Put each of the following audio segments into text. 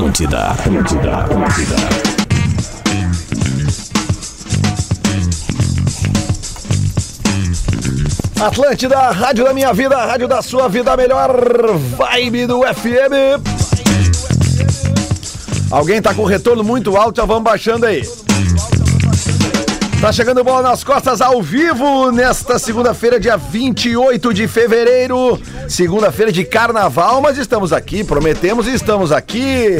Atlântida, Atlântida, Atlântida. Atlântida, rádio da minha vida, rádio da sua vida, melhor vibe do FM. Alguém tá com retorno muito alto, já vamos baixando aí. Tá chegando bola nas costas ao vivo nesta segunda-feira, dia 28 de fevereiro. Segunda-feira de carnaval, mas estamos aqui, prometemos e estamos aqui.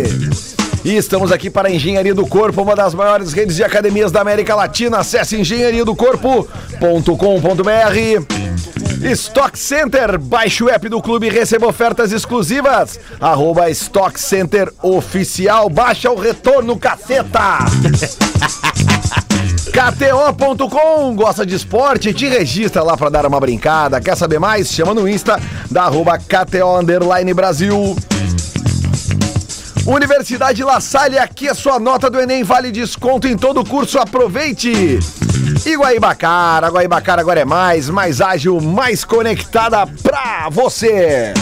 E estamos aqui para a Engenharia do Corpo, uma das maiores redes de academias da América Latina. Acesse engenhariadocorpo.com.br. Stock Center, baixe o app do clube e receba ofertas exclusivas. Arroba Stock Center Oficial, baixa o retorno, caceta! KTO.com, gosta de esporte? Te registra lá pra dar uma brincada. Quer saber mais? Chama no Insta da arroba KTO Underline Brasil. Universidade La Salle, aqui a sua nota do Enem vale desconto em todo o curso. Aproveite! Guaibacara, Guaibacara agora é mais, mais ágil, mais conectada pra você.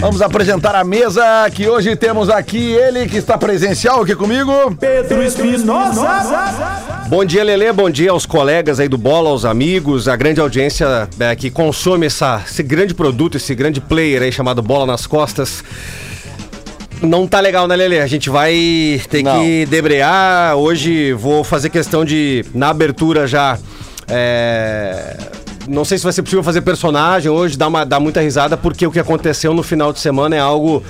Vamos apresentar a mesa que hoje temos aqui ele que está presencial aqui comigo. Pedro Espinosa. Bom dia, Lelê. Bom dia aos colegas aí do Bola, aos amigos, a grande audiência é, que consome essa, esse grande produto, esse grande player aí chamado Bola nas Costas. Não tá legal, né, Lelê? A gente vai ter Não. que debrear. Hoje vou fazer questão de, na abertura já. é, Não sei se vai ser possível fazer personagem hoje, dar, uma, dar muita risada, porque o que aconteceu no final de semana é algo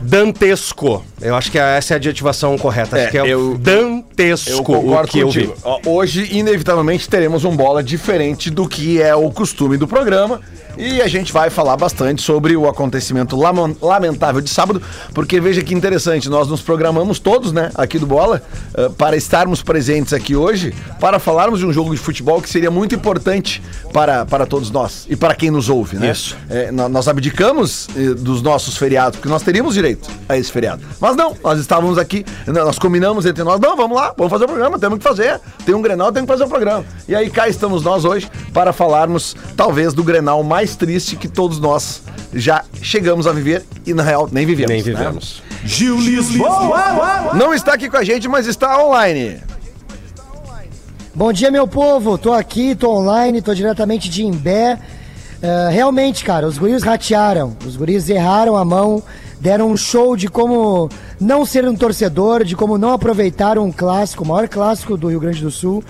dantesco. Eu acho que essa é a adjetivação correta. É, acho que é eu- dantesco Eu concordo o que eu vi. contigo. Hoje, inevitavelmente, teremos um bola diferente do que é o costume do programa. E a gente vai falar bastante sobre o acontecimento lamentável de sábado, porque veja que interessante, nós nos programamos todos, né, aqui do Bola, eh, para estarmos presentes aqui hoje, para falarmos de um jogo de futebol que seria muito importante para, para todos nós e para quem nos ouve, né? Isso. É, nó- nós abdicamos eh, dos nossos feriados, porque nós teríamos direito a esse feriado. Mas não, nós estávamos aqui, n- nós combinamos entre nós, não, vamos lá, vamos fazer o programa, temos que fazer. Tem um Grenal, temos que fazer o programa. E aí cá estamos nós hoje para falarmos, talvez, do Grenal mais triste que todos nós já chegamos a viver e, na real, nem vivemos. Nem né? vivemos. Gil Lisboa. Não está aqui com a gente, mas está online. Bom dia, meu povo. Tô aqui, tô online, tô diretamente de Imbé. Eh, realmente, cara, os guris ratearam. Os guris erraram a mão, deram um show de como não ser um torcedor, de como não aproveitar um clássico, o maior clássico do Rio Grande do Sul.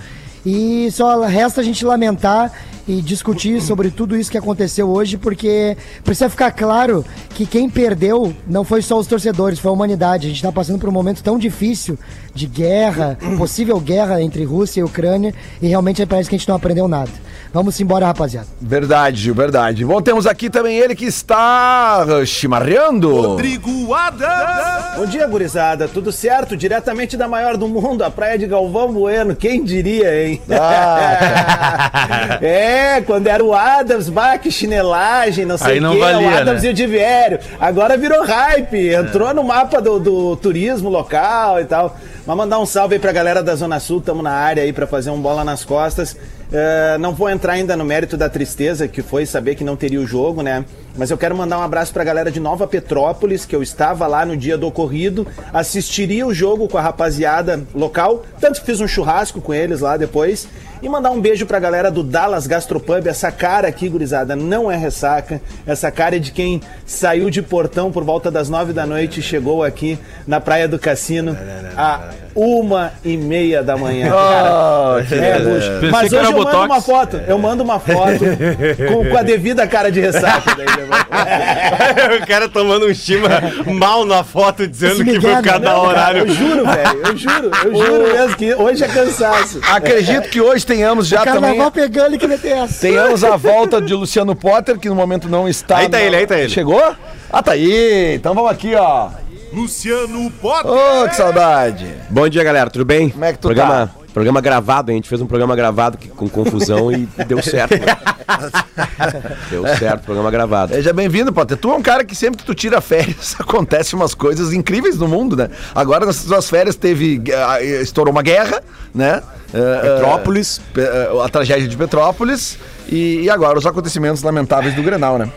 E só resta a gente lamentar e discutir sobre tudo isso que aconteceu hoje, porque precisa ficar claro que quem perdeu não foi só os torcedores, foi a humanidade. A gente está passando por um momento tão difícil de guerra, possível guerra entre Rússia e Ucrânia, e realmente parece que a gente não aprendeu nada. Vamos embora, rapaziada. Verdade, Gil, verdade. Bom, temos aqui também ele que está uh, chimarreando. Rodrigo Adams. Bom dia, gurizada. Tudo certo? Diretamente da maior do mundo, a praia de Galvão Bueno. Quem diria, hein? Ah, é, quando era o Adams, bah, que chinelagem, não sei Aí o não quê, valia, o Adams né? e o Divério. Agora virou hype, entrou no mapa do, do turismo local e tal. Mas mandar um salve aí pra galera da Zona Sul, tamo na área aí pra fazer um bola nas costas. É, não vou entrar ainda no mérito da tristeza que foi saber que não teria o jogo, né? Mas eu quero mandar um abraço pra galera de Nova Petrópolis, que eu estava lá no dia do ocorrido, assistiria o jogo com a rapaziada local, tanto que fiz um churrasco com eles lá depois. E mandar um beijo pra galera do Dallas Gastropub. Essa cara aqui, gurizada, não é ressaca. Essa cara é de quem saiu de portão por volta das nove da noite e chegou aqui na Praia do Cassino a uma e meia da manhã. Oh, que É. Pensei Mas hoje eu mando Botox. uma foto. Eu mando uma foto com, com a devida cara de ressaca. Daí, né? o cara tomando um estima mal na foto, dizendo que foi cada Não, cara, horário. eu juro, velho. Eu juro, eu juro mesmo que hoje é cansaço. Acredito que hoje tenhamos já também. Carnaval pegando e que meter essa. Tenhamos a volta de Luciano Potter, que no momento não está. Aí tá na- ele, aí tá ele. Chegou? Ah, tá aí. Então vamos aqui, ó. Luciano Potter. Ô, que saudade. Bom dia, galera. Tudo bem? Como é que tu programa, Programa gravado, a gente fez um programa gravado que- com confusão e deu certo. né? deu certo, programa gravado. Seja bem-vindo, Potter. Tu é um cara que sempre que tu tira férias, acontece umas coisas incríveis no mundo, né? Agora, nas tuas férias, teve. ah, estourou uma guerra, né? Eh, Petrópolis. eh, pe- eh, a tragédia de Petrópolis. E, e agora os acontecimentos lamentáveis do Grenal, né?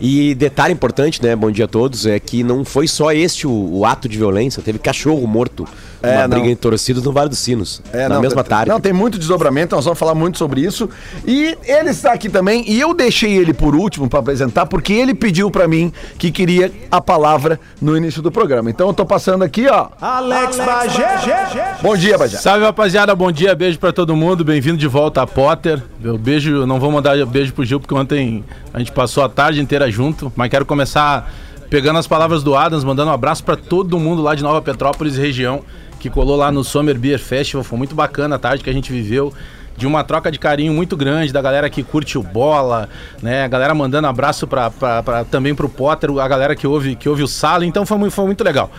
E detalhe importante, né? Bom dia a todos, é que não foi só este o, o ato de violência, teve cachorro morto É, não. briga em torcidos no Vale dos Sinos, É, na não, mesma tem- tarde. Não, tem muito desdobramento, nós vamos falar muito sobre isso. E ele está aqui também, e eu deixei ele por último para apresentar, porque ele pediu para mim que queria a palavra no início do programa. Então eu tô passando aqui, ó. Alex Bagé. Bom dia, Bajé. Salve rapaziada, bom dia, beijo pra todo mundo, bem-vindo de volta a Potter. Eu beijo, não vou mandar beijo pro Gil porque ontem a gente passou a tarde inteira junto, mas quero começar pegando as palavras do Adams, mandando um abraço pra todo mundo lá de Nova Petrópolis e região que colou lá no Summer Beer Festival, foi muito bacana a tarde que a gente viveu. De uma troca de carinho muito grande da galera que curte o bola, né? A galera mandando abraço pra, pra, pra- também pro Potter, a galera que ouve, que ouve o Sala, então foi, muito- foi muito legal.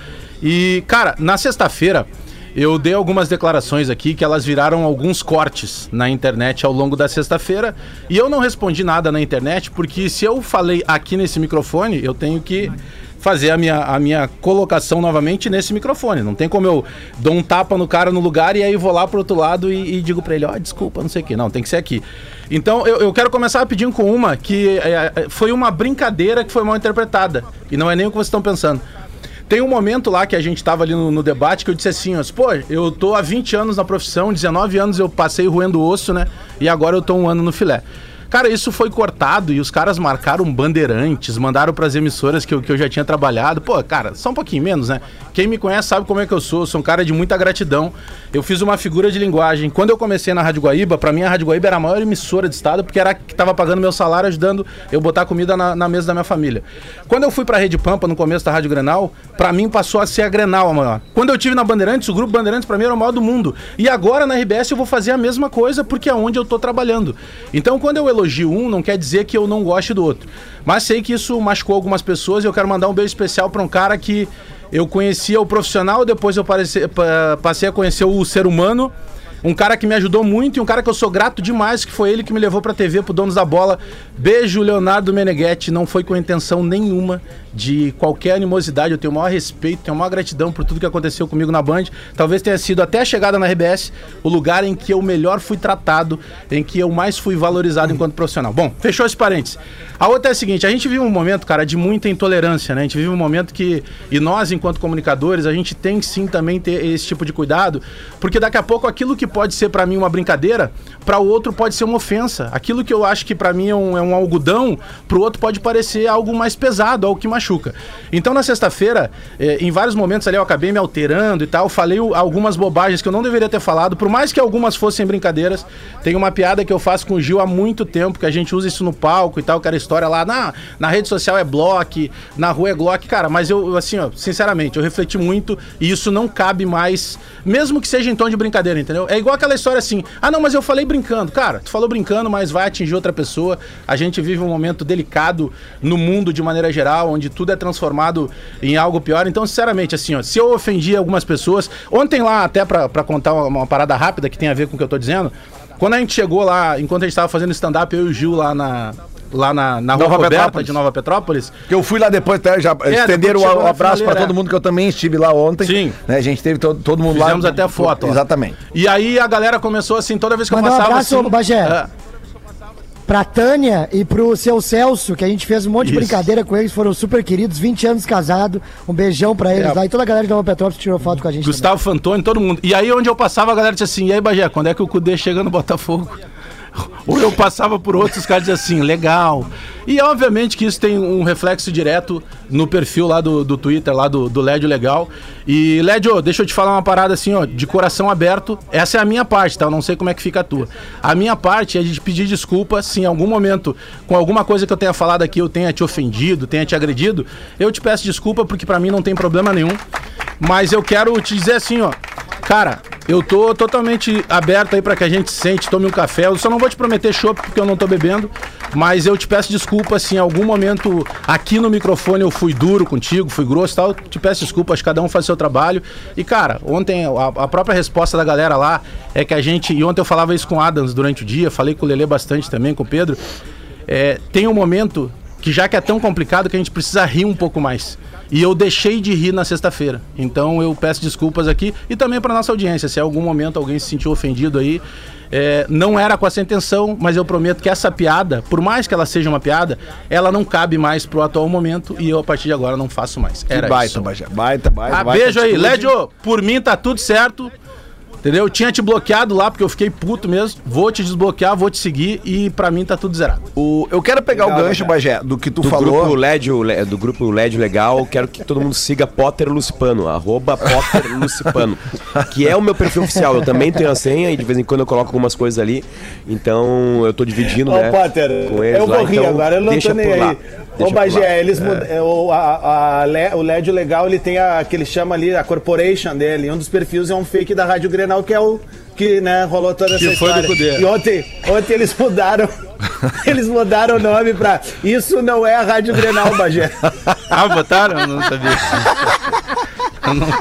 E, cara, na sexta-feira, eu dei algumas declarações aqui que elas viraram alguns cortes na internet ao longo da sexta-feira e eu não respondi nada na internet porque se eu falei aqui nesse microfone, eu tenho que fazer a minha, a minha colocação novamente nesse microfone. Não tem como eu dou um tapa no cara no lugar e aí vou lá pro outro lado e, e digo pra ele, ó, desculpa, não sei o que. Não, tem que ser aqui. Então eu, eu quero começar rapidinho com uma que é, é, foi uma brincadeira que foi mal interpretada. E não é nem o que vocês estão pensando. Tem um momento lá que a gente tava ali no, no debate que eu disse assim, ó, pô, eu tô há 20 anos na profissão, 19 anos eu passei roendo osso, né? E agora eu tô um ano no filé. Cara, isso foi cortado e os caras marcaram bandeirantes, mandaram pras emissoras que eu, que eu já tinha trabalhado. Pô, cara, só um pouquinho menos, né? Quem me conhece sabe como é que eu sou, sou um cara de muita gratidão. Eu fiz uma figura de linguagem. Quando eu comecei na Rádio Guaíba, pra mim a Rádio Guaíba era a maior emissora de estado, porque era a que tava pagando meu salário, ajudando eu botar comida na, na mesa da minha família. Quando eu fui pra Rede Pampa, no começo da Rádio Grenal, pra mim passou a ser a Grenal a maior. Quando eu tive na Bandeirantes, o Grupo Bandeirantes pra mim era o maior do mundo. E agora na RBS eu vou fazer a mesma coisa, porque é onde eu tô trabalhando. Então quando eu elogio um, não quer dizer que eu não goste do outro. Mas sei que isso machucou algumas pessoas e eu quero mandar um beijo especial pra um cara que eu conhecia o profissional, depois eu passei a conhecer o ser humano. Um cara que me ajudou muito e um cara que eu sou grato demais, que foi ele que me levou pra TV, pro Donos da Bola. Beijo, Leonardo Meneghetti. Não foi com intenção nenhuma de qualquer animosidade. Eu tenho o maior respeito, tenho a maior gratidão por tudo que aconteceu comigo na Band. Talvez tenha sido até a chegada na RBS o lugar em que eu melhor fui tratado, em que eu mais fui valorizado enquanto profissional. Bom, fechou esse parênteses. A outra é a seguinte: a gente vive um momento, cara, de muita intolerância, né? A gente vive um momento que. E nós, enquanto comunicadores, a gente tem sim também ter esse tipo de cuidado, porque daqui a pouco aquilo que pode ser pra mim uma brincadeira, pra o outro pode ser uma ofensa. Aquilo que eu acho que pra mim é um, é um algodão, pro outro pode parecer algo mais pesado, algo que machuca. Então na sexta-feira, eh, em vários momentos ali eu acabei me alterando e tal, falei algumas bobagens que eu não deveria ter falado, por mais que algumas fossem brincadeiras. Tem uma piada que eu faço com o Gil há muito tempo, que a gente usa isso no palco e tal, que era história lá, na, na rede social é block, na rua é glock, cara, mas eu, assim, ó, sinceramente, eu refleti muito e isso não cabe mais, mesmo que seja em tom de brincadeira, entendeu? É igual aquela história assim, ah não, mas eu falei brincando. Cara, tu falou brincando, mas vai atingir outra pessoa. A gente vive um momento delicado no mundo de maneira geral, onde tudo é transformado em algo pior. Então, sinceramente, assim, ó, se eu ofendi algumas pessoas, ontem lá, até pra, pra contar uma, uma parada rápida que tem a ver com o que eu tô dizendo, quando a gente chegou lá, enquanto a gente tava fazendo stand-up, eu e o Gil lá na. Lá na, na Rua Nova Roberta Petrópolis. de Nova Petrópolis. Que eu fui lá depois, até já estenderam depois o, na abraço pra finaleira, todo é. mundo, que eu também estive lá ontem. Sim. Né, a gente teve todo, todo mundo lá. Fizemos até foto. ó. Exatamente. E aí a galera começou assim, toda vez que Mandar eu um passava abraço, assim. Bagé. é, Pra Tânia e pro seu Celso, que a gente fez um monte de Isso. brincadeira com eles, foram super queridos, 20 anos casados. Um beijão pra eles É. lá. E toda a galera de Nova Petrópolis tirou foto com a gente. Gustavo Fantoni, todo mundo. E aí onde eu passava, a galera disse assim, e aí, Bagé, quando é que o Cudê chega no Botafogo? Ou eu passava por outros, os caras diziam assim, legal. E obviamente que isso tem um reflexo direto no perfil lá do, do Twitter, lá do, do Lédio Legal. E, Lédio, deixa eu te falar uma parada assim, ó, de coração aberto. Essa é a minha parte, tá? Eu não sei como é que fica a tua. A minha parte é de pedir desculpa se em algum momento, com alguma coisa que eu tenha falado aqui, eu tenha te ofendido, tenha te agredido. Eu te peço desculpa porque pra mim não tem problema nenhum. Mas eu quero te dizer assim, ó. Cara, eu tô totalmente aberto aí pra que a gente sente, tome um café. Eu só não vou te prometer chopp porque eu não tô bebendo, mas eu te peço desculpa se em algum momento aqui no microfone eu fui duro contigo, fui grosso e tal. Te peço desculpa, acho que cada um faz seu trabalho. E cara, ontem a, a própria resposta da galera lá é que a gente, e ontem eu falava isso com o Adams durante o dia, falei com o Lelê bastante também, com o Pedro. É, tem um momento que já que é tão complicado que a gente precisa rir um pouco mais. E eu deixei de rir na sexta-feira. Então eu peço desculpas aqui e também para nossa audiência. Se em algum momento alguém se sentiu ofendido aí, é, não era com essa intenção, mas eu prometo que essa piada, por mais que ela seja uma piada, ela não cabe mais pro atual momento e eu a partir de agora não faço mais. Era baita, isso. Bagé. Baita, baita, Ah, baita beijo aí. Lédio. Por mim tá tudo certo. Entendeu? Tinha te bloqueado lá porque eu fiquei puto mesmo. Vou te desbloquear, vou te seguir e pra mim tá tudo zerado. O, eu quero pegar o gancho, Bagé, do que tu Do falou. grupo, LED, Le- do grupo LED Legal, quero que todo mundo siga Potter Lucipano, arroba Potter Lucipano, que é o meu perfil oficial. Eu também tenho a senha e de vez em quando eu coloco algumas coisas ali. Então eu tô dividindo, Ô, né? Potter, com eles eu lá, vou rir então agora, eu não deixa tô nem por lá. Ô, lá. Bagé, eles mud- é, o, a, a o LED legal, ele tem a, que ele chama ali, a corporation dele. Um dos perfis é um fake da Rádio Grenal, que é o que né, rolou toda essa Que foi do história. Cudê. E ontem, ontem eles mudaram. eles mudaram o nome pra. Isso não é a Rádio Grenal, Bagé. Ah, botaram? Eu não sabia.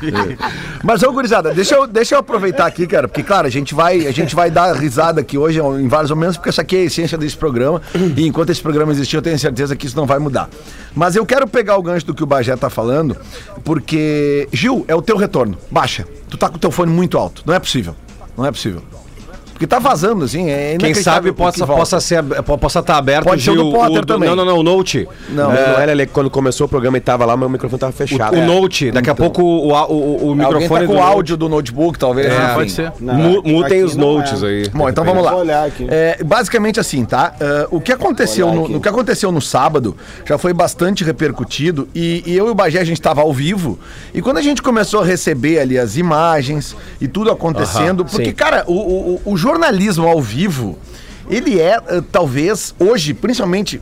Vi. Mas, ô, gurizada, deixa eu, deixa eu aproveitar aqui, cara, porque, claro, a gente vai, a gente vai dar risada aqui hoje em vários momentos, porque essa aqui é a essência desse programa. E enquanto esse programa existir, eu tenho certeza que isso não vai mudar. Mas eu quero pegar o gancho do que o Bagé tá falando, porque, Gil, é o teu retorno. Baixa. Tu tá com o teu fone muito alto. Não é possível. Não é possível. Porque tá vazando, assim. É Quem sabe possa, possa ser possa estar aberto Pode ser o do Potter também. Não, não, não, o Note. Não, Não, é, não ele- quando começou o programa e tava lá, meu microfone tava fechado. O Note, daqui a pouco o, o, o, o alguém microfone tá com o áudio do notebook, talvez. É, enfim. Pode ser. Mu- Mutem os não notes é. aí. Bom, então vamos lá. É, basicamente assim, tá? Ah, o que aconteceu no, no que aconteceu no sábado já foi bastante repercutido e, e eu e o Bagé a gente estava ao vivo e quando a gente começou a receber ali as imagens e tudo acontecendo, Aham, porque sim. cara, o, o- o jornalismo ao vivo ele é ah, talvez hoje, principalmente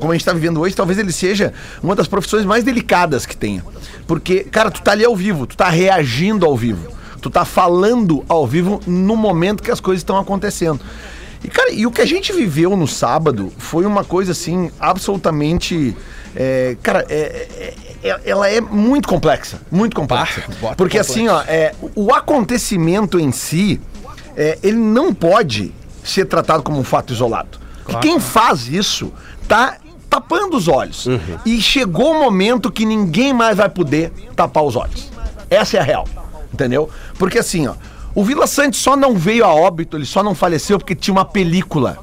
como a gente está vivendo hoje, talvez ele seja uma das profissões mais delicadas que tenha, porque cara, tu tá ali ao vivo, tu tá reagindo ao vivo. Tu tá falando ao vivo no momento que as coisas estão acontecendo. E, cara, e o que a gente viveu no sábado foi uma coisa, assim, absolutamente. é, cara, é- é- ela é muito complexa. Muito complexa. Porque, assim, ó, é, o acontecimento em si, é, ele não pode ser tratado como um fato isolado. E quem faz isso tá tapando os olhos. E chegou o momento que ninguém mais vai poder tapar os olhos. Essa é a real. Entendeu? Porque assim, ó, o Vila Santos só não veio a óbito, ele só não faleceu porque tinha uma película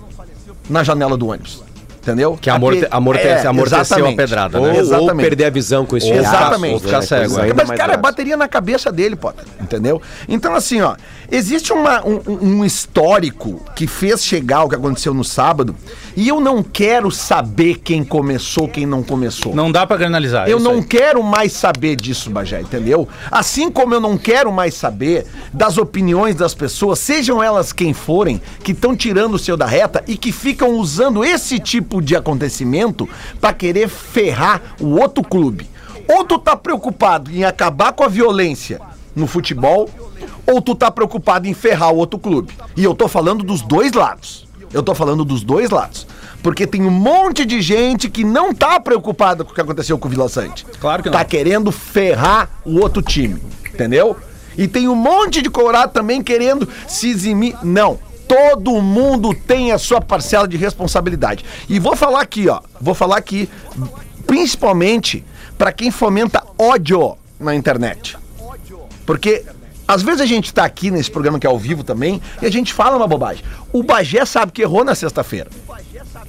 na janela do ônibus. Entendeu? Que amorte- A pe- amortece- amorteceu a exatamente. pedrada, Ou, né? ou Exatamente. perder a visão com esse Ou tipo Exatamente. ou ficar cego, é. Mas, cara, grave. bateria na cabeça dele, Potter, entendeu? Então, assim, ó, existe uma- um, um histórico que fez chegar o que aconteceu no sábado, e eu não quero saber quem começou, quem não começou. Não dá pra granalizar. Eu isso não aí. quero mais saber disso, Bagé, entendeu? Assim como eu não quero mais saber das opiniões das pessoas, sejam elas quem forem, que estão tirando o seu da reta e que ficam usando esse tipo de acontecimento pra querer ferrar o outro clube. Ou tu tá preocupado em acabar com a violência no futebol, ou tu tá preocupado em ferrar o outro clube. E eu tô falando dos dois lados. Eu tô falando dos dois lados. Porque tem um monte de gente que não tá preocupada com o que aconteceu com o Vila Sante. Claro que não. Tá querendo ferrar o outro time. Entendeu? E tem um monte de colorado também querendo se eximir. Não. Todo mundo tem a sua parcela de responsabilidade. E vou falar aqui, ó. Vou falar aqui, principalmente pra quem fomenta ódio na internet. Porque às vezes a gente tá aqui nesse programa que é ao vivo também e a gente fala uma bobagem. O Bagé sabe que errou na sexta-feira.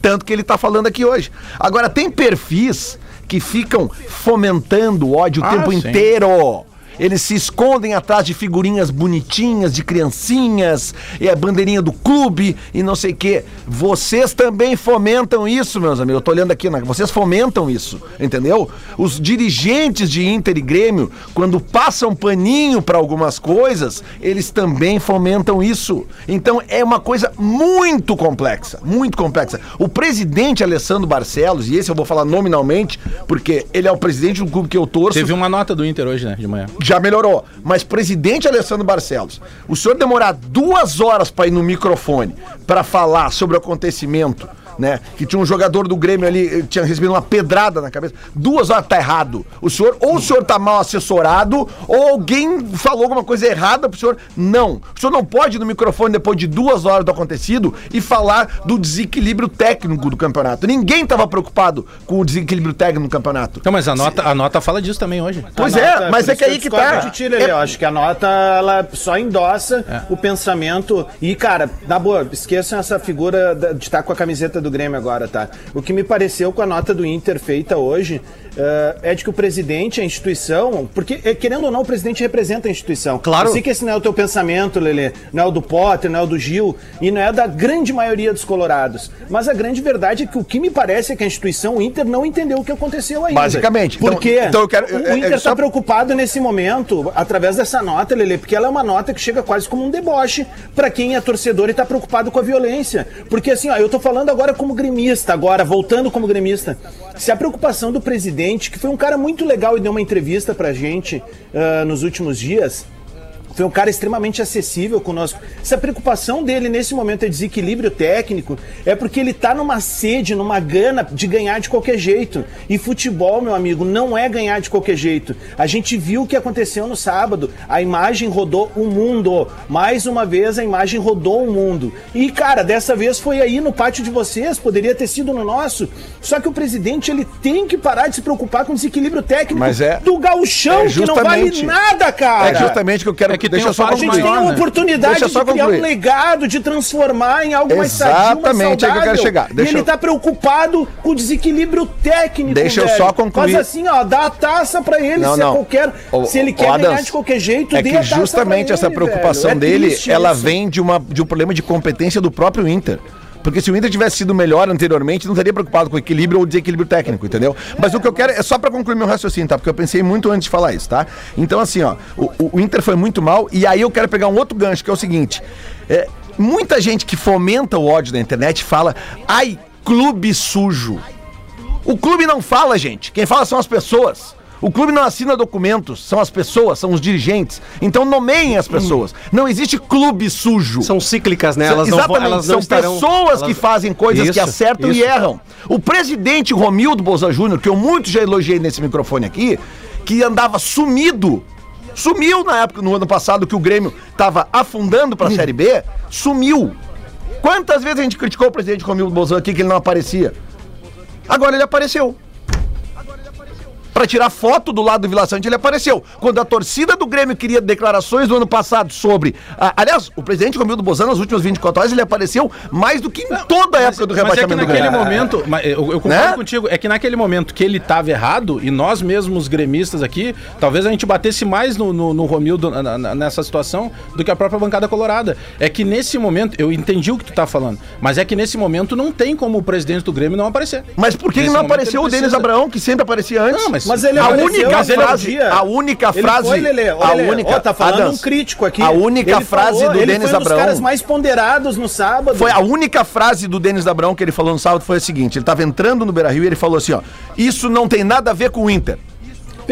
Tanto que ele tá falando aqui hoje. Agora, tem perfis que ficam fomentando o ódio o Ah, tempo sim. inteiro. Eles se escondem atrás de figurinhas bonitinhas, de criancinhas, e a bandeirinha do clube e não sei o quê. Vocês também fomentam isso, meus amigos. Eu tô olhando aqui, né? vocês fomentam isso, entendeu? Os dirigentes de Inter e Grêmio, quando passam paninho para algumas coisas, eles também fomentam isso. Então é uma coisa muito complexa, muito complexa. O presidente Alessandro Barcelos, e esse eu vou falar nominalmente, porque ele é o presidente do clube que eu torço Teve uma nota do Inter hoje, né? De manhã. já melhorou. Mas presidente Alessandro Barcelos, o senhor demorar duas horas para ir no microfone para falar sobre o acontecimento né? Que tinha um jogador do Grêmio ali, eh, tinha recebido uma pedrada na cabeça. Duas horas tá errado. O senhor, ou o senhor tá mal assessorado, ou alguém falou alguma coisa errada pro senhor. Não. O senhor não pode ir no microfone depois de duas horas do acontecido e falar do desequilíbrio técnico do campeonato. Ninguém tava preocupado com o desequilíbrio técnico no campeonato. Não, mas a nota, a nota fala disso também hoje. Pois é, nota, mas por é que isso aí que tá. de. É- Eu acho que a nota, ela só endossa o pensamento. E, cara, na boa, esqueçam essa figura de estar com a camiseta do Grêmio agora, tá? O que me pareceu com a nota do Inter feita hoje eh, é de que o presidente, a instituição. Porque, eh, querendo ou não, o presidente representa a instituição. Claro. Eu sei que esse não é o teu pensamento, Lelê. Não é o do Potter, não é o do Gil. E não é da grande maioria dos colorados. Mas a grande verdade é que o que me parece é que a instituição, o Inter, não entendeu o que aconteceu ainda. Basicamente. Por Então- quê? então eu quero- O é- é Inter só- está preocupado nesse momento, através dessa nota, Lele, porque ela é uma nota que chega quase como um deboche para quem é torcedor e tá preocupado com a violência. Porque assim, ó, eu tô falando agora como gremista, agora, voltando como gremista. Se a preocupação do presidente, que foi um cara muito legal e deu uma entrevista pra gente ah, nos últimos dias. Foi um cara extremamente acessível conosco. Se a preocupação dele nesse momento é desequilíbrio técnico, é porque ele tá numa sede, numa gana de ganhar de qualquer jeito. E futebol, meu amigo, não é ganhar de qualquer jeito. A gente viu o que aconteceu no sábado. A imagem rodou o mundo. Mais uma vez, a imagem rodou o mundo. E, cara, dessa vez foi aí no pátio de vocês, poderia ter sido no nosso. Só que o presidente, ele tem que parar de se preocupar com o desequilíbrio técnico Mas é- do gauchão, é que não vale nada, cara. É justamente o que eu quero. É que tem deixa eu um só A gente tem uma oportunidade Deixa de só criar concluir. um legado, de transformar em algo mais sadio, mais Exatamente, é que eu saudável. quero chegar. E Deixa ele eu- tá preocupado com o desequilíbrio técnico, Deixa eu velho. só concluir. Faz assim, ó, dá a taça pra ele, Não, se não. é qualquer... Ô, se ele quer Adams, ganhar de qualquer jeito, é dê que a taça justamente pra essa ele, preocupação velho. É dele, triste ela isso. vem de, uma, de um problema de competência do próprio Inter. Porque se o Inter tivesse sido melhor anteriormente, não estaria preocupado com equilíbrio ou desequilíbrio técnico, entendeu? Mas o que eu quero é só pra concluir meu raciocínio, tá? Porque eu pensei muito antes de falar isso, tá? Então, assim, ó, o, o Inter foi muito mal, e aí eu quero pegar um outro gancho, que é o seguinte: é, muita gente que fomenta o ódio na internet fala, ai, clube sujo. O clube não fala, gente. Quem fala são as pessoas. O clube não assina documentos, são as pessoas, são os dirigentes. Então nomeiem as pessoas. Não existe clube sujo. São cíclicas, né? Elas não, Exatamente, elas não são estarão- pessoas elas- que fazem coisas que Isso, acertam e isso. erram. O presidente Romildo Bolsa Júnior, que eu muito já elogiei nesse microfone aqui, que andava sumido, sumiu na época, no ano passado, que o Grêmio estava afundando para a Série B, sumiu. Quantas vezes a gente criticou o presidente Romildo Bolsonaro aqui que ele não aparecia? Agora ele apareceu. Pra tirar foto do lado do Vila Sante, ele apareceu. Quando a torcida do Grêmio queria declarações do ano passado sobre. ah, aliás, o presidente Romildo Bozano, nas últimas 24 horas, ele apareceu mais do que em toda a época do Mas é que rebaixamento do naquele momento, mas eu, eu concordo Né? contigo, é que naquele momento que ele estava errado, e nós mesmos gremistas aqui, talvez a gente batesse mais no, no, no Romildo na- na- nessa situação do que a própria bancada colorada. É que nesse momento, eu entendi o que tu tá falando, mas é que nesse momento não tem como o presidente do Grêmio não aparecer. Mas por que, que não apareceu o Denis. Abraão, que sempre aparecia antes? Não, mas- Mas ele a única mas ele frase, a única Ele frase, foi, Lelê, a Lelê, única, ó, tá falando Adams, um crítico aqui. A única Ele frase falou, do ele Denis foi um dos caras mais ponderados no sábado. Foi a única frase do Denis Abraão que ele falou no sábado foi a seguinte: ele tava entrando no Beira Rio e ele falou assim: ó, isso não tem nada a ver com o Inter.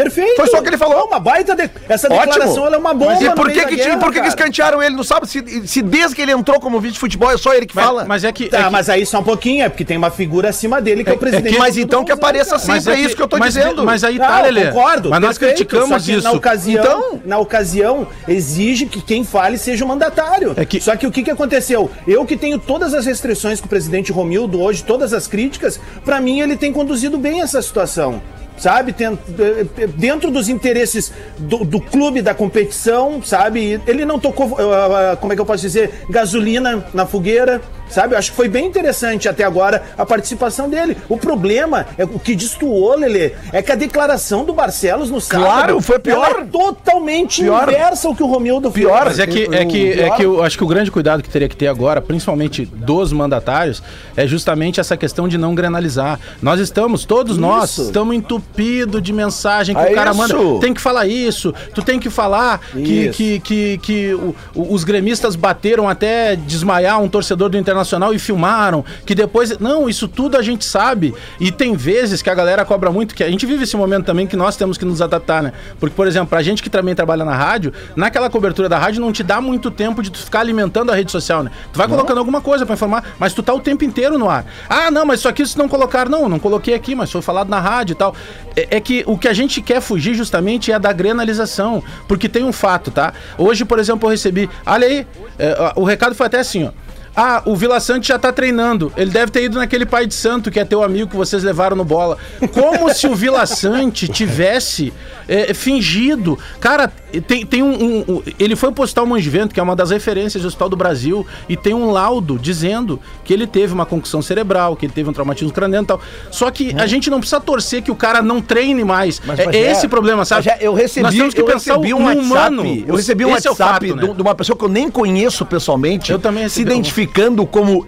Perfeito. Foi só o que ele falou. É uma baita. de- Essa declaração ela é uma bomba. Mas e por que, que, guerra, por que, que escantearam ele no sábado? Se, se desde que ele entrou como vice de futebol é só ele que Mas, fala. mas é que. Tá, é que- mas aí só um pouquinho, é porque tem uma figura acima dele que é, o presidente. mas do então que apareça cara. sempre, é é isso que eu tô mas, dizendo. Mas aí Não, tá, Lelê. concordo. Mas nós perfeito, criticamos que isso. Na ocasião, Então- na ocasião, exige que quem fale seja o mandatário. É que- Só que o que, que aconteceu? Eu que tenho todas as restrições com o presidente Romildo hoje, todas as críticas, pra mim ele tem conduzido bem essa situação. Sabe, eh, eh, dentro dos interesses do, do clube, da competição, sabe? Ele não tocou, eh, como é que eu posso dizer, gasolina na fogueira, sabe? Eu acho que foi bem interessante até agora a participação dele. O problema, é o que destoou, Lelê, é que a declaração do Barcelos no sábado Claro, foi pior. ela é totalmente Pior. inversa ao que o Romildo fez. Pior. Mas é que, é que, é que eu acho que o grande cuidado que teria que ter agora, principalmente dos mandatários, é justamente essa questão de não granalizar. Nós estamos, todos nós, Isso. estamos entupidos de mensagem que É o cara isso. manda. Tem que falar isso, tu tem que falar que, que, que, que o- o- os gremistas bateram até desmaiar um torcedor do Internacional. Internacional e filmaram, que depois. Não, isso tudo a gente sabe. E tem vezes que a galera cobra muito, que a gente vive esse momento também que nós temos que nos adaptar, né? Porque, por exemplo, pra gente que também trabalha na rádio, naquela cobertura da rádio não te dá muito tempo de tu ficar alimentando a rede social, né? Tu vai colocando alguma coisa pra informar, mas tu tá o tempo inteiro no ar. Ah, não, mas isso aqui vocês não colocaram. Não, não coloquei aqui, mas foi falado na rádio e tal. É, é que o que a gente quer fugir justamente é da granalização. Porque tem um fato, tá? Hoje, por exemplo, eu recebi. Olha aí, é, o recado foi até assim, ó. Ah, o Vila Sante já tá treinando. Ele deve ter ido naquele pai de santo que é teu amigo que vocês levaram no bola. Como se o Vila Sante tivesse é, fingido. Cara, tem, tem um, um- um- Ele foi postar o Manjivento, que é uma das referências do Hospital do Brasil, e tem um laudo dizendo que ele teve uma concussão cerebral, que ele teve um traumatismo craniano e tal. Só que a gente não precisa torcer que o cara não treine mais. é, Bagé, é esse o problema, sabe? Bagé, eu recebi, Nós temos que eu pensar recebi um WhatsApp, humano. eu recebi um Esse é WhatsApp fato, né? de, uma pessoa que eu nem conheço pessoalmente, Eu também se recebi um. identificando como co-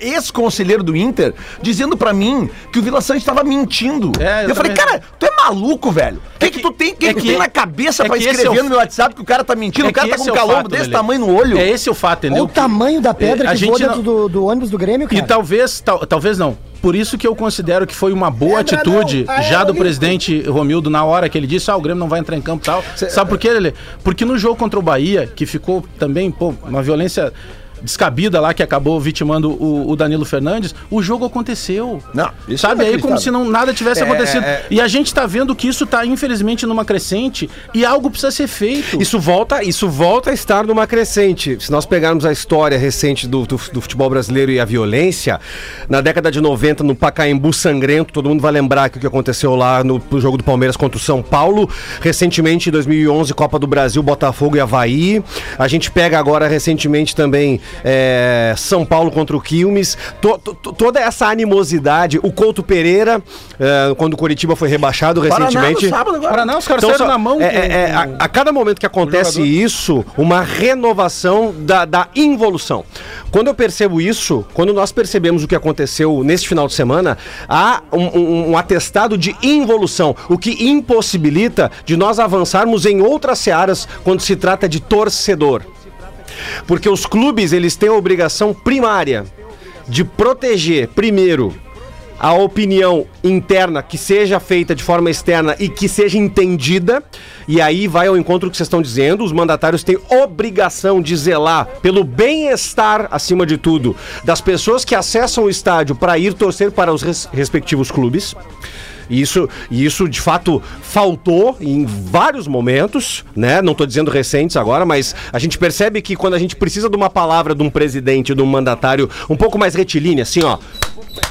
ex-conselheiro do Inter, dizendo pra mim que o Vila Sante tava mentindo. É, eu eu falei, cara, tu é maluco, velho? O que, É que, que- tu tem, que, é que tu tem na cabeça é escrever é o- no meu WhatsApp que o cara tá mentindo? É o cara tá com um é calombo fato, desse tamanho no olho. É esse o fato, entendeu? o tamanho da pedra a que gente voa não- dentro do, do ônibus do Grêmio, cara. E talvez, tal- talvez não. Por isso que eu considero que foi uma boa atitude não, já do presidente Romildo na hora que ele disse, ah, o Grêmio não vai entrar em campo e tal. Sabe por quê, Lelê? Porque no jogo contra o Bahia, que ficou também, pô, uma violência descabida lá que acabou vitimando o, o Danilo Fernandes, o jogo aconteceu. Não, isso Sabe é aí como se não nada tivesse É, acontecido. é. E a gente tá vendo que isso tá infelizmente numa crescente e algo precisa ser feito. Isso volta, isso volta a estar numa crescente. Se nós pegarmos a história recente do, do- do futebol brasileiro e a violência, na década de 90, no Pacaembu Sangrento, todo mundo vai lembrar que o que aconteceu lá no, no jogo do Palmeiras contra o São Paulo. Recentemente, em 2011, Copa do Brasil, Botafogo e Havaí. A gente pega agora recentemente também é, São Paulo contra o Quilmes. To- to- to- toda essa animosidade. O Couto Pereira, é, quando o Curitiba foi rebaixado Paraná recentemente. sábado agora. Paraná, os caras Então, só- na mão. é, com- é, é, a, a cada momento que acontece isso, uma renovação da, da involução. Quando eu percebo isso, quando nós percebemos o que aconteceu neste final de semana, há um, um- um atestado de involução, o que impossibilita de nós avançarmos em outras searas quando se trata de torcedor. Porque os clubes, eles têm a obrigação primária de proteger, primeiro, a opinião interna que seja feita de forma externa e que seja entendida. E aí vai ao encontro que vocês estão dizendo. Os mandatários têm obrigação de zelar pelo bem-estar, acima de tudo, das pessoas que acessam o estádio para ir torcer para os res- respectivos clubes. E isso, e isso de fato faltou em vários momentos, né? Não estou dizendo recentes agora, mas a gente percebe que quando a gente precisa de uma palavra de um presidente, de um mandatário um pouco mais retilínea, assim, ó.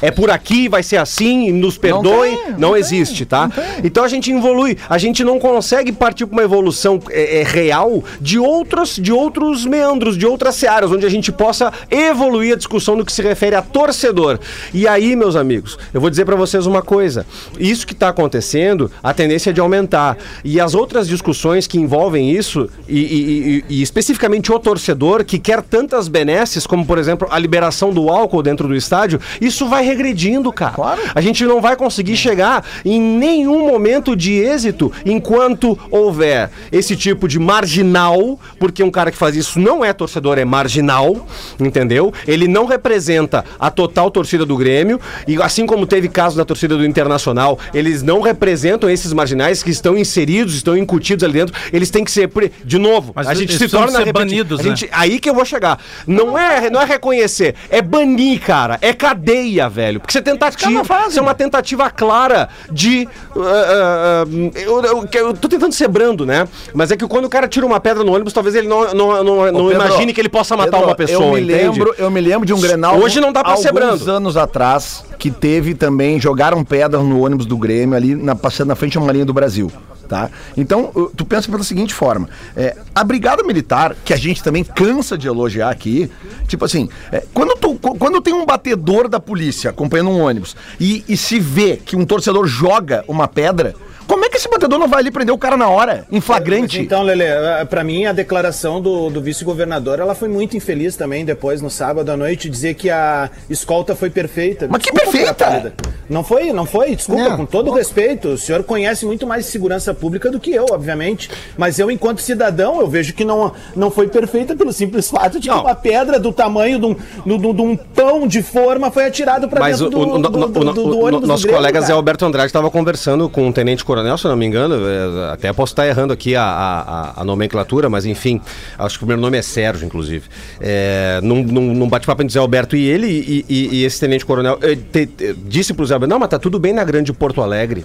É por aqui, vai ser assim, nos perdoem, tem, não, não tem, existe, tá? Então a gente evolui, a gente não consegue partir para uma evolução é, é, real de outros, de outros meandros, de outras searas, onde a gente possa evoluir a discussão no que se refere a torcedor. E aí, meus amigos, eu vou dizer para vocês uma coisa: isso que está acontecendo, a tendência é de aumentar. E as outras discussões que envolvem isso, e, e- e- e especificamente o torcedor, que quer tantas benesses, como por exemplo a liberação do álcool dentro do estádio, isso vai regredindo, cara. Claro. A gente não vai conseguir chegar em nenhum momento de êxito enquanto houver esse tipo de marginal, porque um cara que faz isso não é torcedor, é marginal, entendeu? Ele não representa a total torcida do Grêmio, e assim como teve caso da torcida do Internacional, eles não representam esses marginais que estão inseridos, estão incutidos ali dentro, eles têm que ser, pre- de novo, Mas a gente se torna ser banidos, né? gente aí que eu vou chegar. Não é, não é reconhecer, é banir, cara. É cadeia, velho. Porque isso é tentativa. Isso é uma tentativa clara de. ah, ah, ah, eu, eu- eu tô tentando ser brando, né? Mas é que quando o cara tira uma pedra no ônibus, talvez ele não, não, não, não Ô, Pedro, imagine que ele possa matar Pedro, uma pessoa. Eu me, entende? lembro, eu me lembro de um Grenal. Hoje não dá pra ser brando. anos atrás, que teve também, jogaram pedra no ônibus do Grêmio, ali na, passando na frente de uma linha do Brasil. Tá? Então, tu pensa pela seguinte forma: é, a Brigada Militar, que a gente também cansa de elogiar aqui, tipo assim, é, quando, tu, qu- quando tem um batedor da polícia acompanhando um ônibus e, e se vê que um torcedor joga uma pedra, que esse batedor não vai ali prender o cara na hora, em flagrante? Então, Lele, eh, pra mim a declaração do, do vice-governador, ela foi muito infeliz também depois, no sábado à noite, dizer que a escolta foi perfeita. Mas que Desculpa, perfeita? cara pálida. Não foi, não foi, desculpa, Não. com todo respeito, o senhor conhece muito mais segurança pública do que eu, obviamente, mas eu, enquanto cidadão, eu vejo que não, não foi perfeita pelo simples fato de que Não. uma pedra do tamanho de um, de um- de um pão de forma foi atirado pra Mas dentro o, do, o, do, do- do- do o- ônibus do nosso Grêmio, colega Zé cara. Alberto Andrade estava conversando com o Tenente Coronel, não me engano, é, até posso estar errando aqui a, a- a- nomenclatura, mas enfim, acho que o primeiro nome é Sérgio, inclusive. É, num, num, num bate-papo entre Zé Alberto e ele, e, e- e esse Tenente Coronel eh, disse pro Zé Alberto, não, mas tá tudo bem na Grande Porto Alegre.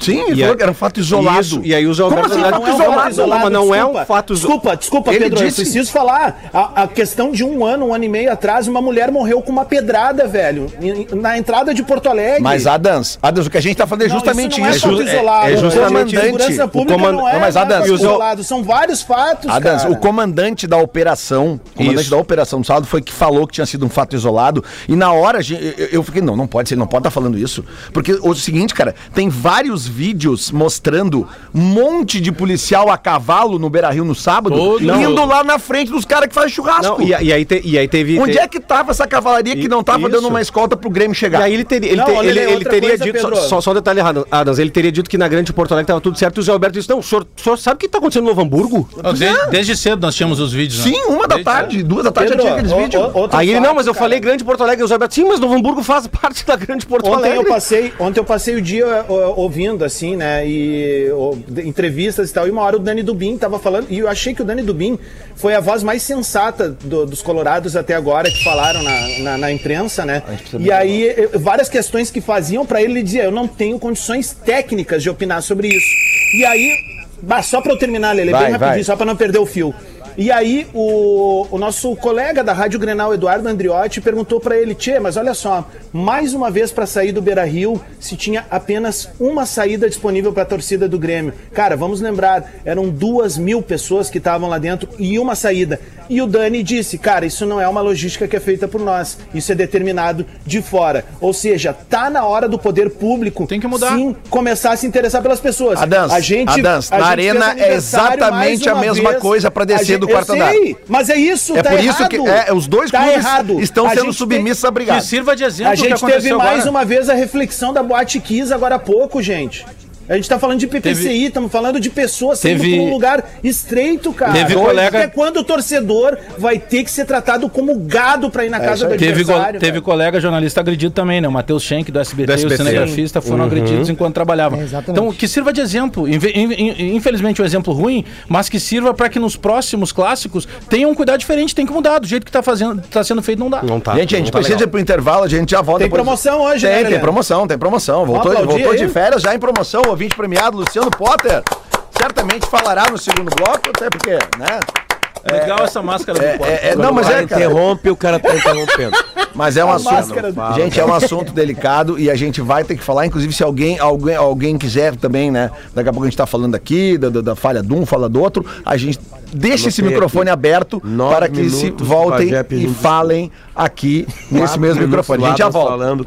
Sim, ele E falou a- que era um fato isolado. Isso, e aí o Zé Como Alberto assim, fato Não é um isolado? fato Não, mas não é um desculpa. fato iso- Desculpa, desculpa, Ele Pedro, disse- eu preciso falar. A, a questão de um ano, um ano e meio atrás, uma mulher morreu com uma pedrada, velho, na entrada de Porto Alegre. Mas, Adams, Adams, o que a gente tá falando é Não, justamente isso. Não é isso. fato É- isolado. é justamente- A segurança o pública comand- não é, Não, mas, não é Adams, fato o- isolado. São vários fatos, Adams, cara. o comandante da operação, o comandante Isso. da operação do sábado foi que falou que tinha sido um fato isolado. E na hora eu, fiquei, não, não pode ser, ele não pode estar falando isso. Porque o seguinte, cara, tem vários vídeos mostrando um monte de policial a cavalo no Beira Rio no sábado, Todo indo mundo. lá na frente dos caras que fazem churrasco. Não, e, a- e aí te- e aí teve... Onde te- é que tava essa cavalaria que E- não tava isso. dando uma escolta pro Grêmio E chegar? aí ele teria, ele, Não, te- olha, ele, ele outra teria coisa, dito, só, Pedro. só, só um detalhe errado, Adams, ele teria dito que na Grande Porto Alegre tava tudo certo e o Zé Alberto disse, não, o senhor, o senhor sabe o que tá acontecendo no Novo Hamburgo? Desde, desde cedo nós tínhamos os vídeos, né? Sim, uma da Desde tarde, duas da tarde Pedro, já tinha aqueles vídeos. Aí ele, não, mas eu cara. falei Grande Porto Alegre, e o Zé Alberto, sim, mas Novo Hamburgo faz parte da Grande Porto Ontem Alegre. eu passei, ontem eu passei o dia ó, ouvindo assim, né, e de- entrevistas e tal. E uma hora o Dani Dubin tava falando e eu achei que o Dani Dubin foi a voz mais sensata do- dos colorados até agora que falaram na, na, na imprensa, né? E aí eh, várias questões que faziam pra ele, ele dizia: eu não tenho condições técnicas de opinar sobre isso. E aí, bah, só pra eu terminar, Lele, bem rapidinho, vai. só pra não perder o fio. E aí, o, o nosso colega da Rádio Grenal, Eduardo Andriotti, perguntou pra ele: Tchê, mas olha só, mais uma vez pra sair do Beira Rio, se tinha apenas uma saída disponível pra torcida do Grêmio. Cara, vamos lembrar, eram duas mil pessoas que estavam lá dentro e uma saída. E o Dani disse: Cara, isso não é uma logística que é feita por nós, isso é determinado de fora. Ou seja, tá na hora do poder público Tem que mudar. sim começar a se interessar pelas pessoas. Adams, a gente, a na arena é exatamente a mesma vez. coisa pra descer A gente- do quarto eu andar. sei, Mas é isso, É tá por isso que errado. é, os dois tá clubes errado. estão A sendo submissos a Que brigar. sirva de exemplo A que gente teve mais agora. uma vez a reflexão da Boate Kiss agora há pouco, gente. A gente tá falando de PPCI, estamos falando de pessoas Teve- por um lugar estreito, cara. Teve Dois, colega- é quando o torcedor vai ter que ser tratado como gado pra ir na casa do Teve, go- adversário. teve velho. colega jornalista agredido também, né? O Matheus Schenck do SBT, Do e SBT. o cinegrafista foram agredidos enquanto trabalhavam. É, exatamente. então, que sirva de exemplo. Infelizmente, um exemplo ruim, mas que sirva para que nos próximos clássicos tenham um cuidado diferente. Tem que mudar. Do jeito que tá, fazendo, tá sendo feito, não dá. Não tá. gente, a gente tá precisa legal. ir pro intervalo, a gente já volta. Tem promoção hoje, tem, né, Tem, Lelê? promoção, tem promoção. Voltou, voltou de férias já em promoção, ouvinte premiado, Luciano Potter. Certamente falará no segundo bloco, até porque, né? Legal essa máscara É, do Potter. é, é, não, mas o cara é, cara, interrompe, o cara tá interrompendo. mas é um assunto. máscara do- Gente, é um assunto delicado e a gente vai ter que falar, inclusive, se alguém, alguém, alguém quiser também, né? Daqui a pouco a gente tá falando aqui, da, da, da falha de um, fala do outro. A gente deixa esse microfone aqui. aberto Nove para que se voltem e falem aqui nesse mesmo microfone. A gente já volta. Falando.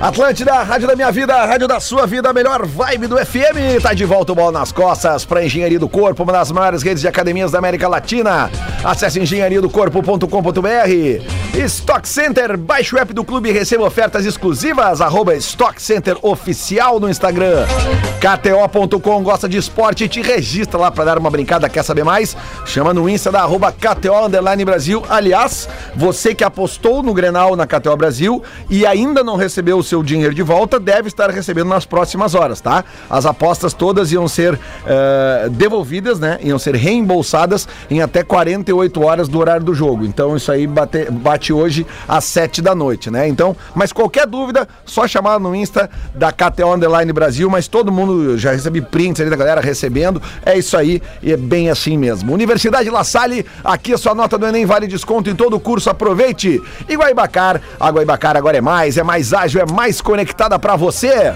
Atlântida, rádio da minha vida, rádio da sua vida, a melhor vibe do FM. Tá de volta o bola nas costas para Engenharia do Corpo, uma das maiores redes de academias da América Latina. Acesse engenhariadocorpo.com.br. Stock Center, baixe o app do clube e receba ofertas exclusivas. Arroba Stock Center Oficial no Instagram. KTO.com gosta de esporte, te registra lá para dar uma brincada. Quer saber mais? Chama no Insta da arroba KTO Underline Brasil. Aliás, você que apostou no Grenal na KTO Brasil e ainda não recebeu o seu dinheiro de volta, deve estar recebendo nas próximas horas, tá? As apostas todas iam ser eh, devolvidas, né? Iam ser reembolsadas em até 48 horas do horário do jogo. Então isso aí bate, bate hoje às 7 da noite, né? Então, mas qualquer dúvida, só chamar no Insta da KTO Underline Brasil, mas todo mundo já recebe prints ali da galera recebendo. É isso aí, e é bem assim mesmo. Universidade La Salle, aqui a sua nota do Enem vale desconto em todo o curso, aproveite. E Guaibacar, a Guaibacar agora é mais, é mais ágil, é mais conectada pra você.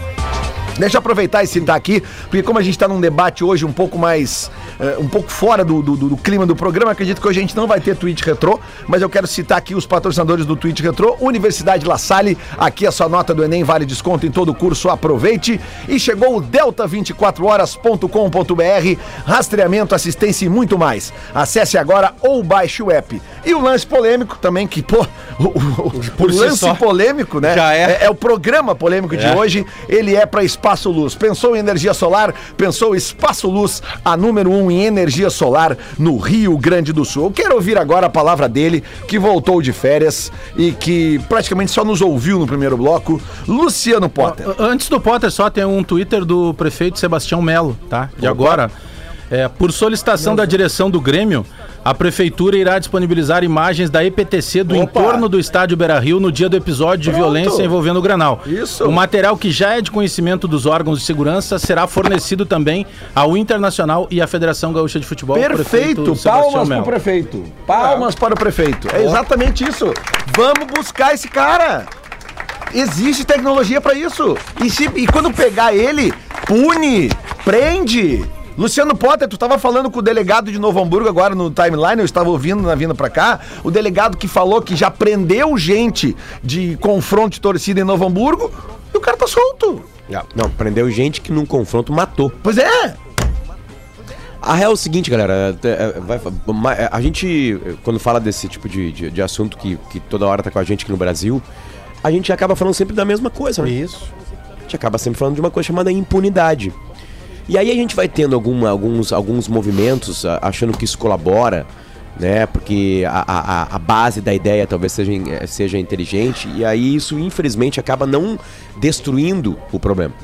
Deixa eu aproveitar e citar aqui, porque como a gente está num debate hoje um pouco mais. eh, um pouco fora do, do- do clima do programa, acredito que hoje a gente não vai ter tweet retrô, mas eu quero citar aqui os patrocinadores do tweet retrô. Universidade La Salle, aqui a sua nota do Enem vale desconto em todo o curso, aproveite. E chegou o delta24horas.com.br, rastreamento, assistência e muito mais. Acesse agora ou baixe o app. E o lance polêmico também, que, pô, o, o- o si lance só. polêmico, né? Já é. é o programa polêmico de É. hoje, ele é para Espaço Luz. Pensou em energia solar? Pensou Espaço Luz, a número um em energia solar no Rio Grande do Sul. Eu quero ouvir agora a palavra dele, que voltou de férias e que praticamente só nos ouviu no primeiro bloco, Luciano Potter. Antes do Potter, só tem um Twitter do prefeito Sebastião Melo, tá? De agora. É, por solicitação da direção do Grêmio, a prefeitura irá disponibilizar imagens da EPTC do Opa! entorno do estádio Beira-Rio no dia do episódio de Pronto. violência envolvendo o Granal. Isso. O material que já é de conhecimento dos órgãos de segurança será fornecido também ao Internacional e à Federação Gaúcha de Futebol. Perfeito, palmas para o prefeito. Palmas para o prefeito. É exatamente isso. Vamos buscar esse cara. Existe tecnologia para isso. E, se- e quando pegar ele, pune, prende. Luciano Potter, tu estava falando com o delegado de Novo Hamburgo agora no timeline, eu estava ouvindo na vinda para cá, o delegado que falou que já prendeu gente de confronto de torcida em Novo Hamburgo, e o cara tá solto. Não, prendeu gente que num confronto matou. Pois é. A real é o seguinte, galera. é, é, é, a gente, quando fala desse tipo de, de, de assunto que, que toda hora tá com a gente aqui no Brasil, a gente acaba falando sempre da mesma coisa, né? Isso. A gente acaba sempre falando de uma coisa chamada impunidade. E aí a gente vai tendo alguns, alguns movimentos achando que isso colabora, né? Porque a, a- a base da ideia talvez seja, seja inteligente, e aí isso, infelizmente, acaba não destruindo o problema.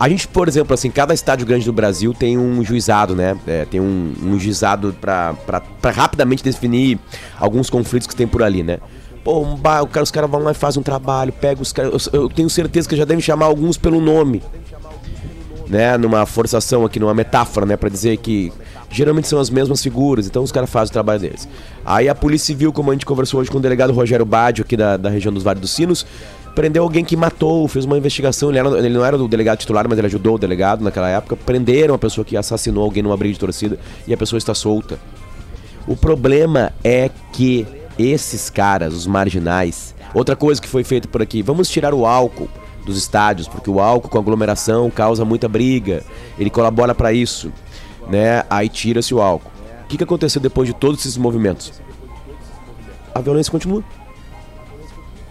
A gente, por exemplo, assim, cada estádio grande do Brasil tem um juizado, né? É, tem um, um juizado pra rapidamente definir alguns conflitos que tem por ali, né? Pô, um ba- o cara- os caras vão lá e fazem um trabalho, pega os caras. Eu, eu tenho certeza que já devem chamar alguns pelo nome né, numa forçação aqui, numa metáfora, né, para dizer que geralmente são as mesmas figuras, então os caras fazem o trabalho deles. Aí a Polícia Civil, como a gente conversou hoje com o delegado Rogério Badio, aqui da, da região dos Vales dos Sinos, prendeu alguém que matou, fez uma investigação, ele, era- ele não era o delegado titular, mas ele ajudou o delegado naquela época, prenderam a pessoa que assassinou alguém numa briga de torcida e a pessoa está solta. O problema é que esses caras, os marginais, outra coisa que foi feita por aqui, vamos tirar o álcool dos estádios, porque o álcool com aglomeração causa muita briga, ele colabora para isso, né? Aí tira-se o álcool. O que, que aconteceu depois de todos esses movimentos? A violência continua.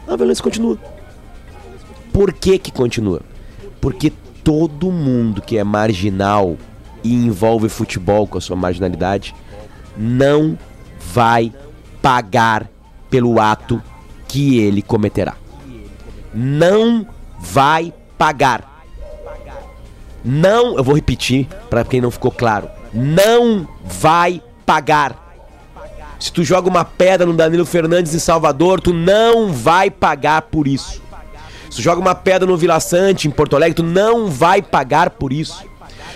A violência continua. Por que que continua? Porque todo mundo que é marginal e envolve futebol com a sua marginalidade não vai pagar pelo ato que ele cometerá. Não vai pagar. Não, eu vou repetir para quem não ficou claro. Não vai pagar. Se tu joga uma pedra no Danilo Fernandes em Salvador, tu não vai pagar por isso. Se tu joga uma pedra no Vila Sante em Porto Alegre, tu não vai pagar por isso.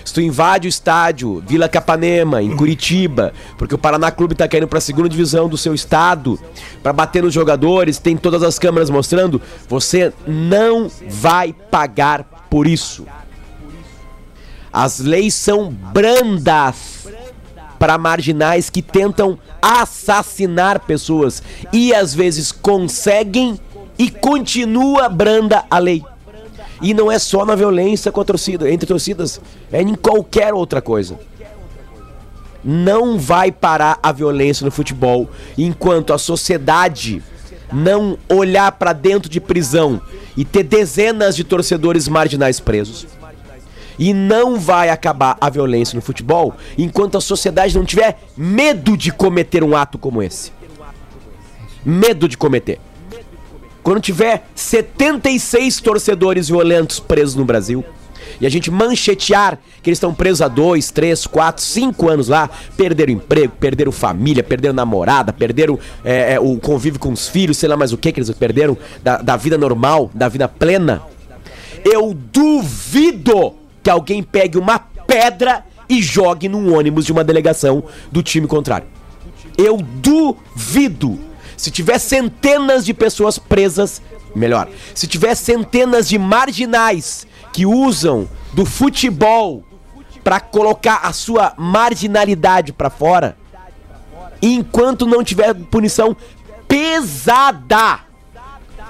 Se tu invade o estádio Vila Capanema, em Curitiba, porque o Paraná Clube tá caindo pra segunda divisão do seu estado, pra bater nos jogadores, tem todas as câmeras mostrando, você não vai pagar por isso. As leis são brandas para marginais que tentam assassinar pessoas e às vezes conseguem e continua branda a lei. E não é só na violência com a torcida, entre torcidas, é em qualquer outra coisa. Não vai parar a violência no futebol enquanto a sociedade não olhar para dentro de prisão e ter dezenas de torcedores marginais presos. E não vai acabar a violência no futebol enquanto a sociedade não tiver medo de cometer um ato como esse. Medo de cometer. Quando tiver 76 torcedores violentos presos no Brasil, e a gente manchetear que eles estão presos há 2, 3, 4, 5 anos lá, perderam emprego, perderam família, perderam namorada, perderam é, é, o convívio com os filhos, sei lá mais o que que eles perderam da, da vida normal, da vida plena. Eu duvido que alguém pegue uma pedra e jogue num ônibus de uma delegação do time contrário. Eu duvido. Se tiver centenas de pessoas presas, melhor. Se tiver centenas de marginais que usam do futebol pra colocar a sua marginalidade pra fora, enquanto não tiver punição pesada,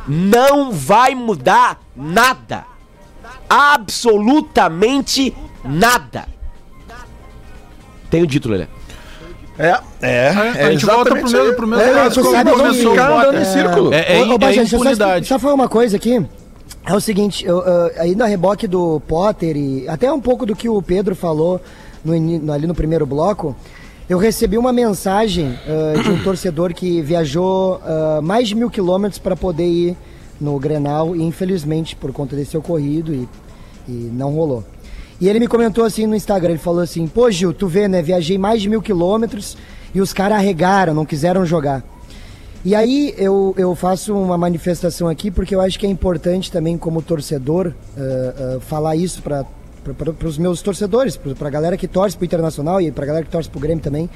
não vai mudar nada. Absolutamente nada. Tenho dito, Lelê. É, é. a gente volta pro mesmo, pro mesmo É, caso como começou andando em círculo. É, é, Ô, ô, é deixa eu só- impunidade. Só falar uma coisa aqui. É o seguinte, eu, ah, aí na reboque do Potter e até um pouco do que o Pedro falou no no- ali no primeiro bloco, eu recebi uma mensagem ah, de um torcedor que viajou ah, mais de mil quilômetros para poder ir no Grenal e infelizmente por conta desse ocorrido e, e não rolou. E ele me comentou assim no Instagram, ele falou assim, pô Gil, tu vê né, viajei mais de mil quilômetros e os caras arregaram, não quiseram jogar. E aí eu, eu faço uma manifestação aqui porque eu acho que é importante também como torcedor ah, ah, falar isso para os meus torcedores, para a galera que torce pro Internacional e para a galera que torce pro Grêmio também.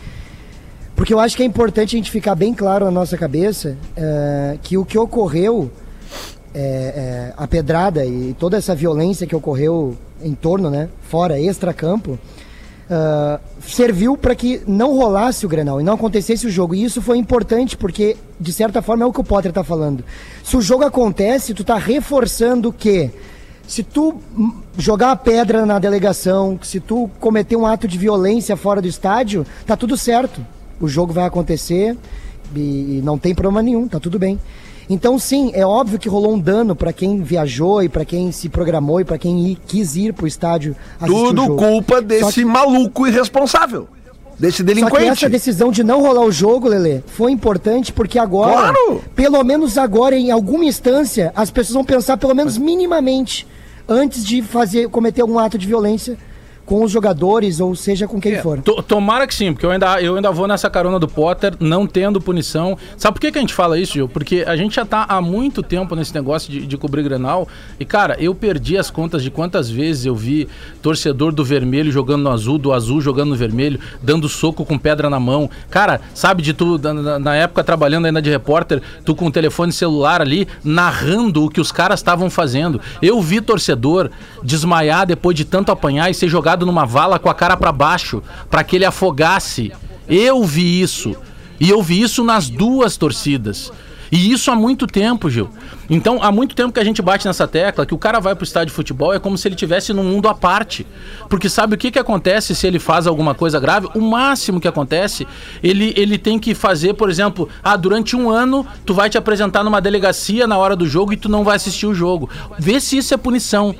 Porque eu acho que é importante a gente ficar bem claro na nossa cabeça ah, que o que ocorreu, é, é, a pedrada e toda essa violência que ocorreu em torno, né, fora, extra-campo, ah, serviu para que não rolasse o Grenal e não acontecesse o jogo. E isso foi importante porque, de certa forma, é o que o Potter tá falando. Se o jogo acontece, tu tá reforçando que se tu jogar uma pedra na delegação, se tu cometer um ato de violência fora do estádio, tá tudo certo. O jogo vai acontecer e não tem problema nenhum, tá tudo bem. Então, sim, é óbvio que rolou um dano para quem viajou e para quem se programou e para quem quis ir pro estádio assistir Tudo culpa desse que- maluco irresponsável. Desse só que delinquente. essa decisão de não rolar o jogo, Lelê, foi importante porque agora, Claro! pelo menos agora, em alguma instância, as pessoas vão pensar pelo menos minimamente antes de fazer, cometer algum ato de violência com os jogadores ou seja com quem for. To- Tomara que sim, porque eu ainda, eu ainda vou nessa carona do Potter, não tendo punição. Sabe por que, que a gente fala isso, Gil? Porque a gente já tá há muito tempo nesse negócio de, de cobrir Grenal. E, cara, eu perdi as contas de quantas vezes eu vi torcedor do vermelho jogando no azul, do azul jogando no vermelho, dando soco com pedra na mão. Cara, sabe de tu, na- na, na época trabalhando ainda de repórter, tu com o telefone celular ali, narrando o que os caras estavam fazendo. Eu vi torcedor desmaiar depois de tanto apanhar e ser jogado numa vala com a cara pra baixo, pra que ele afogasse. Eu vi isso. E eu vi isso nas duas torcidas. E isso há muito tempo, Gil. Então, há muito tempo que a gente bate nessa tecla que o cara vai pro estádio de futebol é como se ele tivesse num mundo à parte. Porque sabe o que, que acontece se ele faz alguma coisa grave? O máximo que acontece, ele, ele tem que fazer, por exemplo, ah, durante um ano tu vai te apresentar numa delegacia na hora do jogo e tu não vai assistir o jogo. Vê se isso é punição.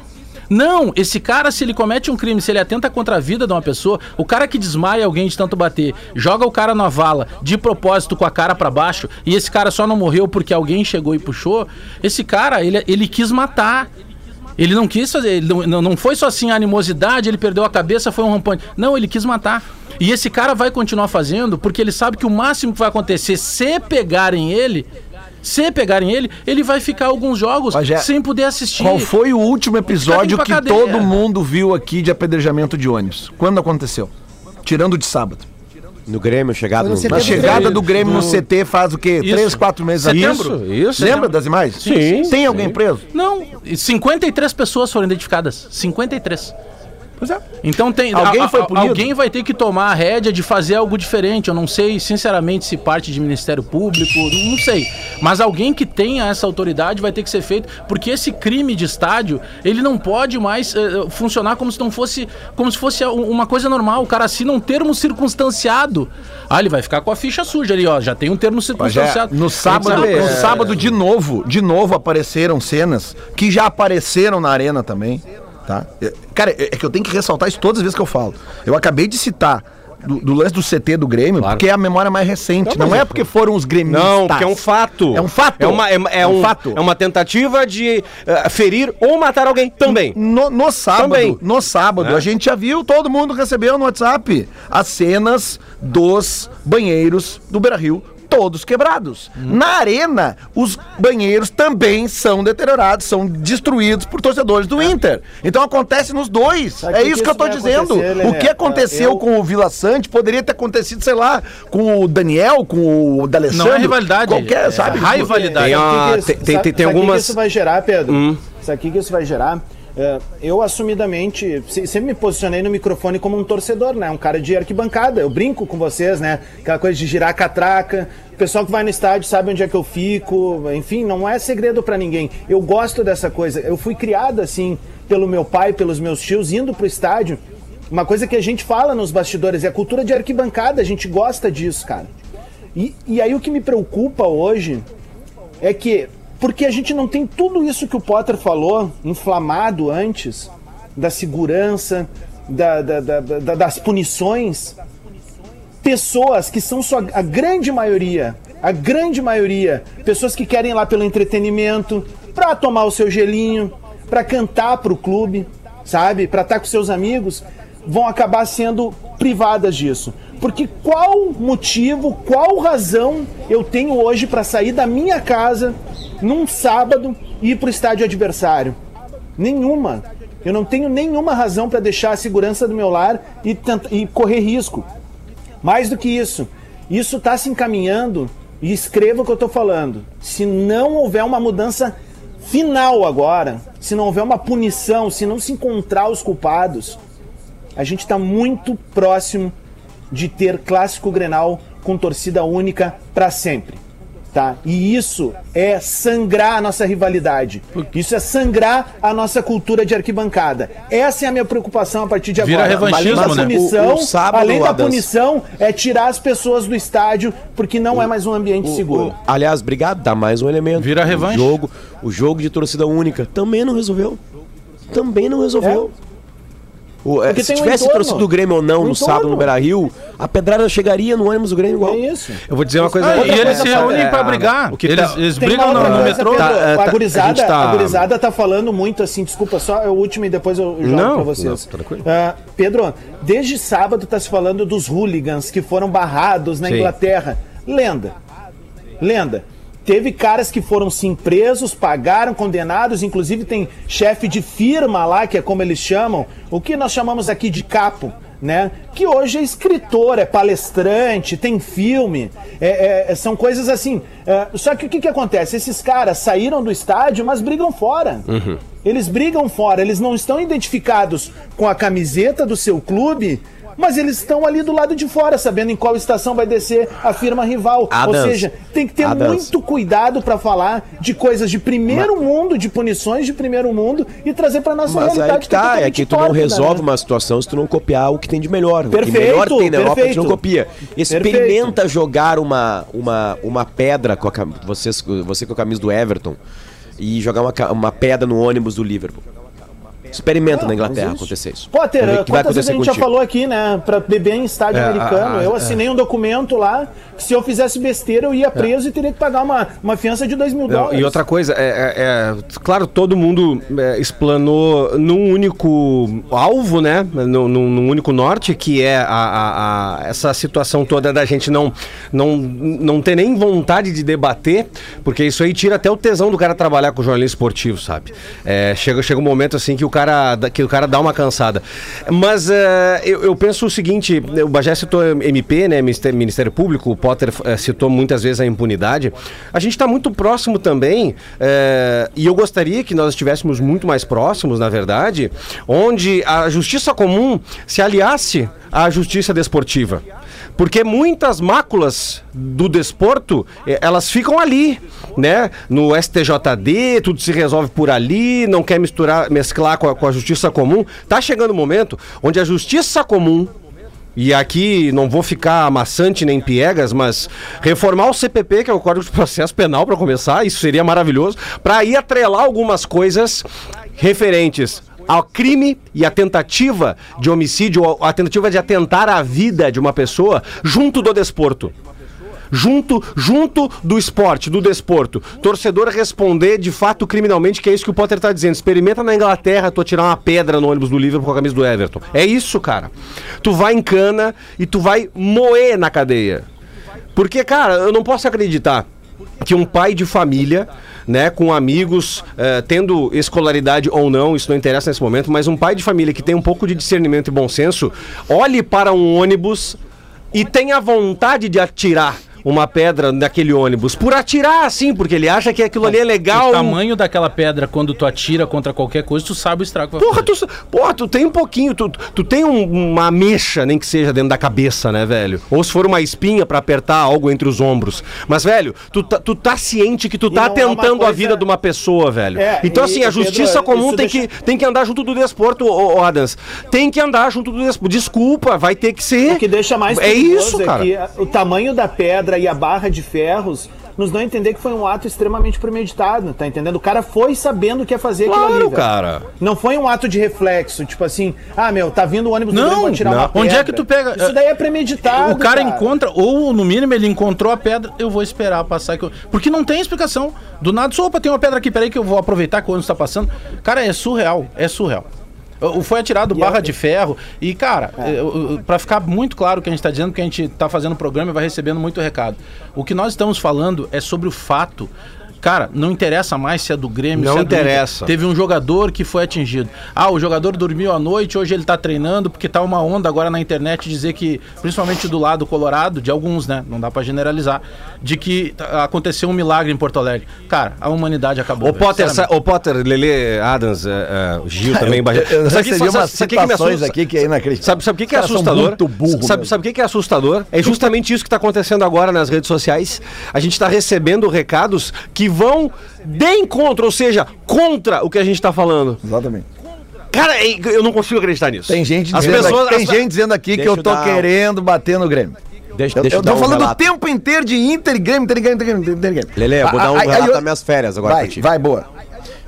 Não, esse cara, se ele comete um crime, se ele atenta contra a vida de uma pessoa, o cara que desmaia alguém de tanto bater, joga o cara na vala de propósito com a cara pra baixo, e esse cara só não morreu porque alguém chegou e puxou, esse cara, ele, ele quis matar. Ele não quis fazer, não, não- foi só assim a animosidade, ele perdeu a cabeça, foi um rampante. Não, ele quis matar. E esse cara vai continuar fazendo porque ele sabe que o máximo que vai acontecer se pegarem ele, se pegarem ele, ele vai ficar alguns jogos Bagé, sem poder assistir. Qual foi o último episódio que cadeia. todo mundo viu aqui de apedrejamento de ônibus? Quando aconteceu? Tirando de sábado. No Grêmio, chegado Foi no no... CT Na chegada do Grêmio no CT faz o quê? Isso. Três, quatro meses Setembro. atrás? Isso, isso. Lembra das imagens? Sim, Tem alguém preso? Não, e 53 pessoas foram identificadas. 53. Pois é. Então tem Alguém a- foi punido? alguém vai ter que tomar a rédea de fazer algo diferente. Eu não sei, sinceramente, se parte de Ministério Público, não sei. Mas alguém que tenha essa autoridade vai ter que ser feito, porque esse crime de estádio, ele não pode mais eh, funcionar como se não fosse, como se fosse um- uma coisa normal. O cara assina um termo circunstanciado. Ah, ele vai ficar com a ficha suja ali, ó. Já tem um termo é, circunstanciado. no sábado, que no sábado de novo, de novo apareceram cenas que já apareceram na arena também, tá? É, Cara, é é que eu tenho que ressaltar isso todas as vezes que eu falo. Eu acabei de citar do, do lance do CT do Grêmio, porque é a memória mais recente. Não, é porque foram os gremistas. Não, porque é um fato. É um fato. É uma, é, é É um um, fato. É uma tentativa de eh, ferir ou matar alguém também. No, no sábado, Também. no sábado, a gente já viu, todo mundo recebeu no WhatsApp as cenas dos banheiros do Beira Rio todos quebrados. Na arena, os banheiros também são deteriorados, são destruídos por torcedores do Inter. Então acontece nos dois. Sabe é que isso que que eu vai dizendo. O que aconteceu Eu- com o Vila Sante poderia ter acontecido, sei lá, com o Daniel, com o D'Alessandro. Não é rivalidade. Qualquer, é sabe? rivalidade. Tem isso- tem- tem- tem- tem sabe o que algumas- que isso vai gerar, Pedro? Hum. Sabe o que isso vai gerar? É, eu assumidamente se- sempre me posicionei no microfone como um torcedor, né? Um cara de arquibancada. Eu brinco com vocês, né? Aquela coisa de girar a catraca. O pessoal que vai no estádio sabe onde é que eu fico. Enfim, não é segredo pra ninguém. Eu gosto dessa coisa. Eu fui criado assim pelo meu pai, pelos meus tios, indo pro estádio. Uma coisa que a gente fala nos bastidores é a cultura de arquibancada. A gente gosta disso, cara. E, e aí o que me preocupa hoje é que, porque a gente não tem tudo isso que o Potter falou, inflamado antes, da segurança, da- da- da- da- das punições, pessoas que são a grande maioria, a grande maioria, pessoas que querem ir lá pelo entretenimento, pra tomar o seu gelinho, pra cantar pro clube, sabe? Pra estar com seus amigos, vão acabar sendo privadas disso. Porque qual motivo, qual razão eu tenho hoje pra sair da minha casa num sábado e ir pro estádio adversário? Nenhuma. Eu não tenho nenhuma razão pra deixar a segurança do meu lar e, e correr risco. Mais do que isso, isso está se encaminhando, e escreva o que eu estou falando. Se não houver uma mudança final agora, se não houver uma punição, se não se encontrar os culpados, a gente está muito próximo de ter clássico Grenal com torcida única para sempre. Tá? E isso é sangrar a nossa rivalidade. Isso é sangrar a nossa cultura de arquibancada. Essa é a minha preocupação a partir de Vira agora. revanchismo, Além da né? punição, O- o sábado, além da punição, é tirar as pessoas do estádio porque não é mais um ambiente seguro. O- aliás, obrigado, dá mais um elemento. Vira o revanche. Jogo, o jogo de torcida única também não resolveu. Também não resolveu. O- é, Porque se um tivesse entorno. torcida do Grêmio ou não Um no sábado entorno. no Beira Rio, a pedrada chegaria no ônibus do Grêmio igual. É isso. Eu vou dizer uma coisa. Ah, e eles se reúnem É, pra brigar. O que eles tá- eles Tem brigam no, no metrô. Tá, tá- a, gurizada, a gente tá- a gurizada tá falando muito assim, desculpa, só é o último e depois eu jogo Não, pra vocês. não, tranquilo. Ah, Pedro, desde sábado tá se falando dos hooligans que foram barrados na Sim. Inglaterra. Lenda. Lenda. Teve caras que foram sim presos, pagaram, condenados, inclusive tem chefe de firma lá, que é como eles chamam, o que nós chamamos aqui de capo, né? Que hoje é escritor, é palestrante, tem filme, é- é- são coisas assim. É, só que o que, que acontece? Esses caras saíram do estádio, mas brigam fora. Eles brigam fora, eles não estão identificados com a camiseta do seu clube, mas eles estão ali do lado de fora, sabendo em qual estação vai descer a firma rival. Ou Adams. seja, tem que ter Adams. muito cuidado pra falar de coisas de primeiro mundo, de punições de primeiro mundo e trazer pra nossa Mas realidade. aí que tá, é totalmente que tu não resolve né? uma situação se tu não copiar o que tem de melhor. o que Perfeito, melhor tem na Europa, tu perfeito. não copia. Experimenta jogar uma, uma, uma pedra com a vocês, você com a camisa do Everton e jogar uma, uma pedra no ônibus do Liverpool. Experimenta na Inglaterra acontecer isso. Potter, que vai quantas vezes a acontecer gente já contigo. falou aqui, né? Pra beber em estádio É, americano. a- a- eu assinei um documento lá que se eu fizesse besteira eu ia preso e teria que pagar uma, uma fiança de 2 mil dólares. e outra coisa, é, é- é, claro, todo mundo é, explanou num único alvo, né? Num, num- único norte, que é a- a- essa situação toda da gente não, não, não ter nem vontade de debater, porque isso aí tira até o tesão do cara trabalhar com jornalismo esportivo, sabe? É, chega, chega um momento assim que o cara, dá- que o cara dá uma cansada. Mas é, eu, eu penso o seguinte: o Bagé citou MP, né? Ministério, Público, o Potter é, citou muitas vezes a impunidade. A gente está muito próximo também, é, e eu gostaria que nós estivéssemos muito mais próximos, na verdade, onde a justiça comum se aliasse à justiça desportiva. Porque muitas máculas do desporto, eh, elas ficam ali, né? No STJD, tudo se resolve por ali, não quer misturar, mesclar com a, com a justiça comum. Tá chegando o momento onde a justiça comum e aqui não vou ficar amassante nem piegas, mas reformar o CPP, que é o Código de Processo Penal, para começar, isso seria maravilhoso, para aí atrelar algumas coisas referentes ao crime e a tentativa de homicídio, ou a tentativa de atentar à vida de uma pessoa junto do desporto junto junto do esporte, do desporto. Torcedor responder de fato criminalmente, que é isso que o Potter tá dizendo. Experimenta na Inglaterra tu tirar uma pedra no ônibus do Liverpool com a camisa do Everton. É isso, cara. Tu vai em cana e tu vai moer na cadeia. Porque, cara, eu não posso acreditar que um pai de família, né, com amigos, eh, tendo escolaridade ou não, isso não interessa nesse momento, mas um pai de família que tem um pouco de discernimento e bom senso, olhe para um ônibus e tenha vontade de atirar uma pedra naquele ônibus. Por atirar, assim, porque ele acha que aquilo ali é legal. O tamanho daquela pedra, quando tu atira contra qualquer coisa, tu sabe o estrago que vai Porra, fazer. tu, porra, tu tem um pouquinho, tu, tu tem um- uma mexa, nem que seja dentro da cabeça, né, velho? Ou se for uma espinha pra apertar algo entre os ombros. Mas, velho, tu tá, tu tá ciente que tu tá é uma atentando a coisa- vida de uma pessoa, velho. É, então, e- assim, a e, Pedro, justiça comum tem, deixa- que, tem que andar junto do desporto, ô, ô, Adams. Tem que andar junto do desporto. Desculpa, vai ter que ser. O que deixa mais É isso, cara. que a- o tamanho da pedra e a barra de ferros nos dão a entender que foi um ato extremamente premeditado, tá entendendo? O cara foi sabendo o que ia fazer aquilo ali. Claro, velho. cara. Não foi um ato de reflexo, tipo assim, ah, meu, tá vindo o ônibus do Não, Grêmio, vou tirar não. uma pedra. Onde é que tu pega- Isso daí é premeditado, O cara, encontra, ou no mínimo ele encontrou a pedra, eu vou esperar passar. que eu- Porque não tem explicação. Do nada, só, opa, tem uma pedra aqui, peraí que eu vou aproveitar que o ônibus tá passando. Cara, é surreal, é surreal. Foi atirado barra de ferro. E, cara, É. pra ficar muito claro o que a gente tá dizendo, porque a gente tá fazendo o programa e vai recebendo muito recado. O que nós estamos falando é sobre o fato. Cara, não interessa mais se é do Grêmio, Não se é interessa. Teve um jogador que foi atingido. Ah, o jogador dormiu à noite, hoje ele tá treinando, porque tá uma onda agora na internet dizer que, principalmente do lado colorado, de alguns, né? Não dá pra generalizar, de que tá- aconteceu um milagre em Porto Alegre. Cara, a humanidade acabou. Ô velho, Potter, sa- sinceramente. ô Potter, Lele, Adams, é, é, Gil também. Eu Sabe que- recebi sabe- umas sabe o que me citações assusta? aqui que é inacreditável. Sabe, sabe o que, que é assustador? muito burro sabe, sabe o que, que é assustador? É justamente isso que está acontecendo agora nas redes sociais. A gente está recebendo recados que vão de encontro, ou seja, contra o que a gente está falando. Exatamente. Cara, é- eu não consigo acreditar nisso. Tem gente As dizendo, pessoas, aqui, tem as- gente dizendo aqui que Deixa eu eu tô dar- querendo bater no Grêmio. Deixa, Eu, deixa eu tô um falando o tempo inteiro de Inter e Grêmio, Inter e Grêmio, Inter e Grêmio, Inter Grêmio. Lele, eu vou dar um Ah, aí relato eu- das minhas férias agora Vai, pra ti. vai, boa.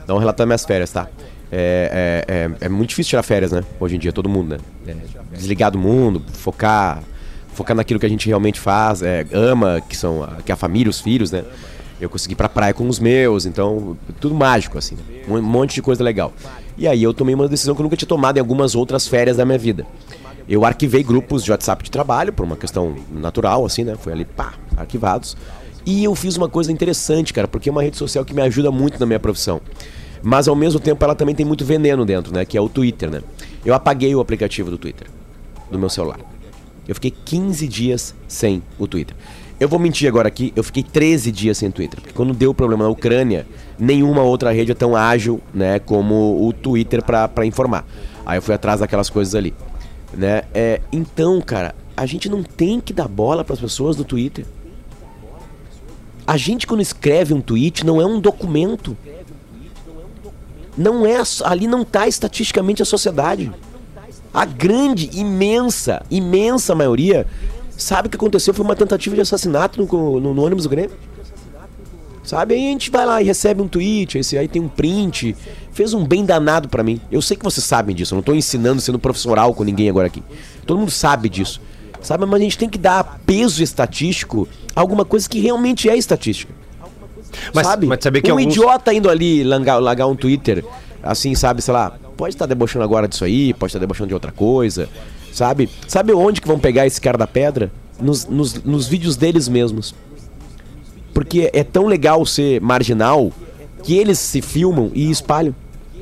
Dá um relato das minhas férias, tá? É, é, é, é muito difícil tirar férias, né? Hoje em dia, todo mundo, né? É, desligar do mundo, focar, focar naquilo que a gente realmente faz, é, ama, que são que é a família, os filhos, né? Eu consegui ir pra praia com os meus, então, tudo mágico, assim. Um monte de coisa legal. E aí eu tomei uma decisão que eu nunca tinha tomado em algumas outras férias da minha vida. Eu arquivei grupos de WhatsApp de trabalho, por uma questão natural, assim, né? Foi ali, pá, arquivados. E eu fiz uma coisa interessante, cara, porque é uma rede social que me ajuda muito na minha profissão. Mas ao mesmo tempo ela também tem muito veneno dentro, né? Que é o Twitter, né? Eu apaguei o aplicativo do Twitter do meu celular. Eu fiquei 15 dias sem o Twitter. Eu vou mentir agora aqui, eu fiquei 13 dias sem Twitter. Porque quando deu problema na Ucrânia, nenhuma outra rede é tão ágil, né, como o Twitter pra informar. Aí eu fui atrás daquelas coisas ali. Né? É, então, cara, a gente não tem que dar bola pras pessoas do Twitter. A gente quando escreve um tweet não é um documento. Não é ali não tá estatisticamente a sociedade. A grande, imensa, imensa maioria sabe o que aconteceu foi uma tentativa de assassinato no, no- no ônibus do Grêmio. Sabe? Aí a gente vai lá e recebe um tweet, esse aí tem um print. Fez um bem danado pra mim. Eu sei que vocês sabem disso, eu não tô ensinando sendo profissional com ninguém agora aqui. Todo mundo sabe disso. Sabe? Mas a gente tem que dar peso estatístico a alguma coisa que realmente é estatística. Mas- sabe? mas saber que um alguns- idiota indo ali largar, largar um Twitter, assim, sabe, sei lá, pode estar debochando agora disso aí, pode estar debochando de outra coisa, sabe? Sabe onde que vão pegar esse cara da pedra? Nos, nos, nos vídeos deles mesmos. Porque é tão legal ser marginal que eles se filmam e espalham.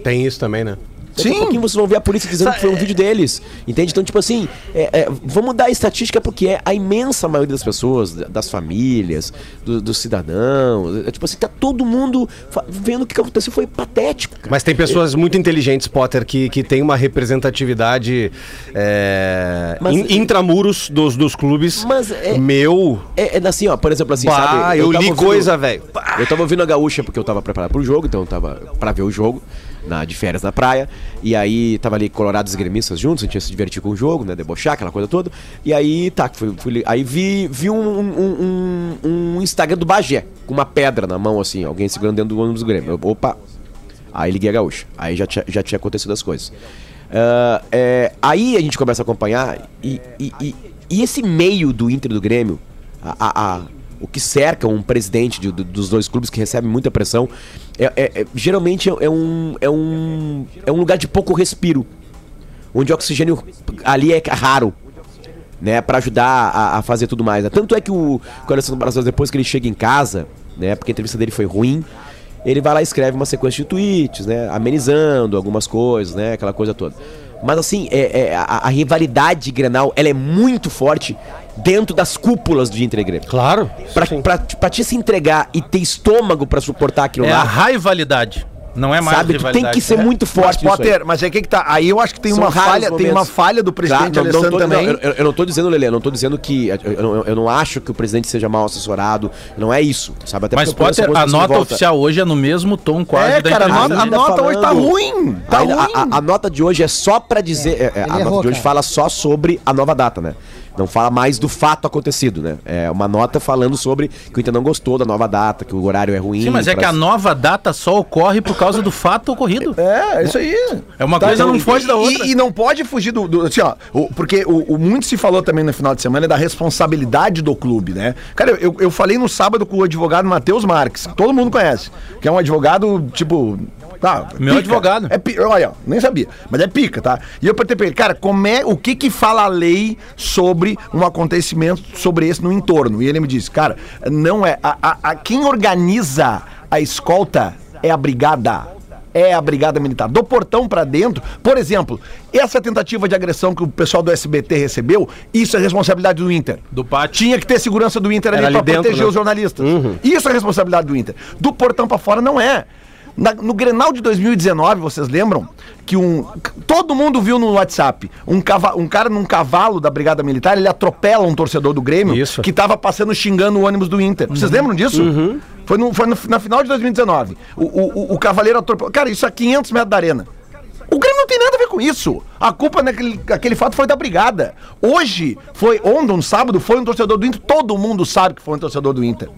Tem isso também, né? Daqui a pouquinho vocês vão ver a polícia dizendo que foi um vídeo deles. Entende? Então, tipo assim, é, é, vamos dar a estatística porque é a imensa maioria das pessoas, da- das famílias, do- dos cidadãos. É, tipo assim, tá todo mundo vendo o que aconteceu. Foi patético. cara. Mas tem pessoas muito inteligentes, Potter, que, que tem uma representatividade é, Mas- in- intramuros dos, dos clubes. Mas é- Meu. É, é assim, ó, por exemplo, assim, Bah, sabe? eu, tava li ouvindo- coisa, velho. Eu tava ouvindo a gaúcha porque eu tava preparado pro jogo, então eu tava pra ver o jogo, na, de férias na praia. E aí tava ali colorados e gremistas juntos, a gente ia se divertir com o jogo, né? Debochar, aquela coisa toda. E aí, tá, fui, fui aí vi, vi um, um, um- um Instagram do Bagé, com uma pedra na mão, assim, alguém segurando dentro do ônibus do Grêmio. Eu, opa! Aí liguei a gaúcha. Aí já tinha, já tinha acontecido as coisas. Ah, é, aí a gente começa a acompanhar e, e, e- e esse meio do Inter do Grêmio, a- a- o que cerca um presidente de- do- dos dois clubes que recebe muita pressão, é, é- é- geralmente é, um, é, um, é um lugar de pouco respiro. Onde o oxigênio ali é raro. né, para ajudar a, a fazer tudo mais. né? Tanto é que o, que o Alessandro Barcelos, depois que ele chega em casa, né, porque a entrevista dele foi ruim, ele vai lá e escreve uma sequência de tweets, né, amenizando algumas coisas, né, aquela coisa toda. Mas assim, é, é, a, a rivalidade Grenal, ela é muito forte dentro das cúpulas do Inter e Grêmio. Claro. Pra, pra, pra te se entregar e ter estômago pra suportar aquilo É a lá, rivalidade. Não é mais sabe? Tu tem que ser muito Mas, forte aí. Potter, mas aí que que tá? Aí eu acho que tem São uma falha, tem uma falha do presidente Tá, não, não Alessandro tô- também. não, eu, eu não tô dizendo, Lelê, eu não tô dizendo que. Eu, não- eu não acho que o presidente seja mal assessorado. Não é isso, sabe? Até Mas, eu Potter, a nota oficial hoje é no mesmo tom quase É, da cara, a nota, a nota hoje tá ruim. Tá Ainda- ruim. a, a- a nota de hoje é só pra dizer. é, é, a Ele nota errou, de hoje cara. fala só sobre a nova data, né? Não fala mais do fato acontecido, né? É uma nota falando sobre que o Inter não gostou da nova data, que o horário é ruim. Sim, mas é pra- que a nova data só ocorre por causa do fato ocorrido. É, é isso aí. É uma Tá, coisa então, não foge da e- outra. E, não pode fugir do. do- assim, ó, o- porque o, o muito se falou também no final de semana é da responsabilidade do clube, né? Cara, eu, eu falei no sábado com o advogado Matheus Marques, que todo mundo conhece, que é um advogado, tipo. Tá, Meu advogado. É olha, nem sabia, mas é pica, tá? E eu perguntei pra ele, cara, como é, o que que fala a lei sobre um acontecimento sobre esse no entorno? E ele me disse, cara, não é. A, a- a- quem organiza a escolta é a brigada é a Brigada Militar. Do portão pra dentro, por exemplo, essa tentativa de agressão que o pessoal do SBT recebeu, isso é responsabilidade do Inter. Do pátio. Tinha que ter segurança do Inter ali Era pra ali dentro, proteger né? os jornalistas. Isso é responsabilidade do Inter. Do portão pra fora não é. Na- no Grenal de 2019, vocês lembram que um todo mundo viu no WhatsApp um, cava, um cara num cavalo da Brigada Militar, ele atropela um torcedor do Grêmio Isso. que tava passando xingando o ônibus do Inter. Vocês lembram disso? Foi, no- foi no- na final de 2019. O, o, o- o cavaleiro atropelou. Cara, isso a 500 metros da arena. O Grêmio não tem nada a ver com isso. A culpa naquele aquele fato foi da brigada. Hoje, foi ontem, um sábado, foi um torcedor do Inter. Todo mundo sabe que foi um torcedor do Inter.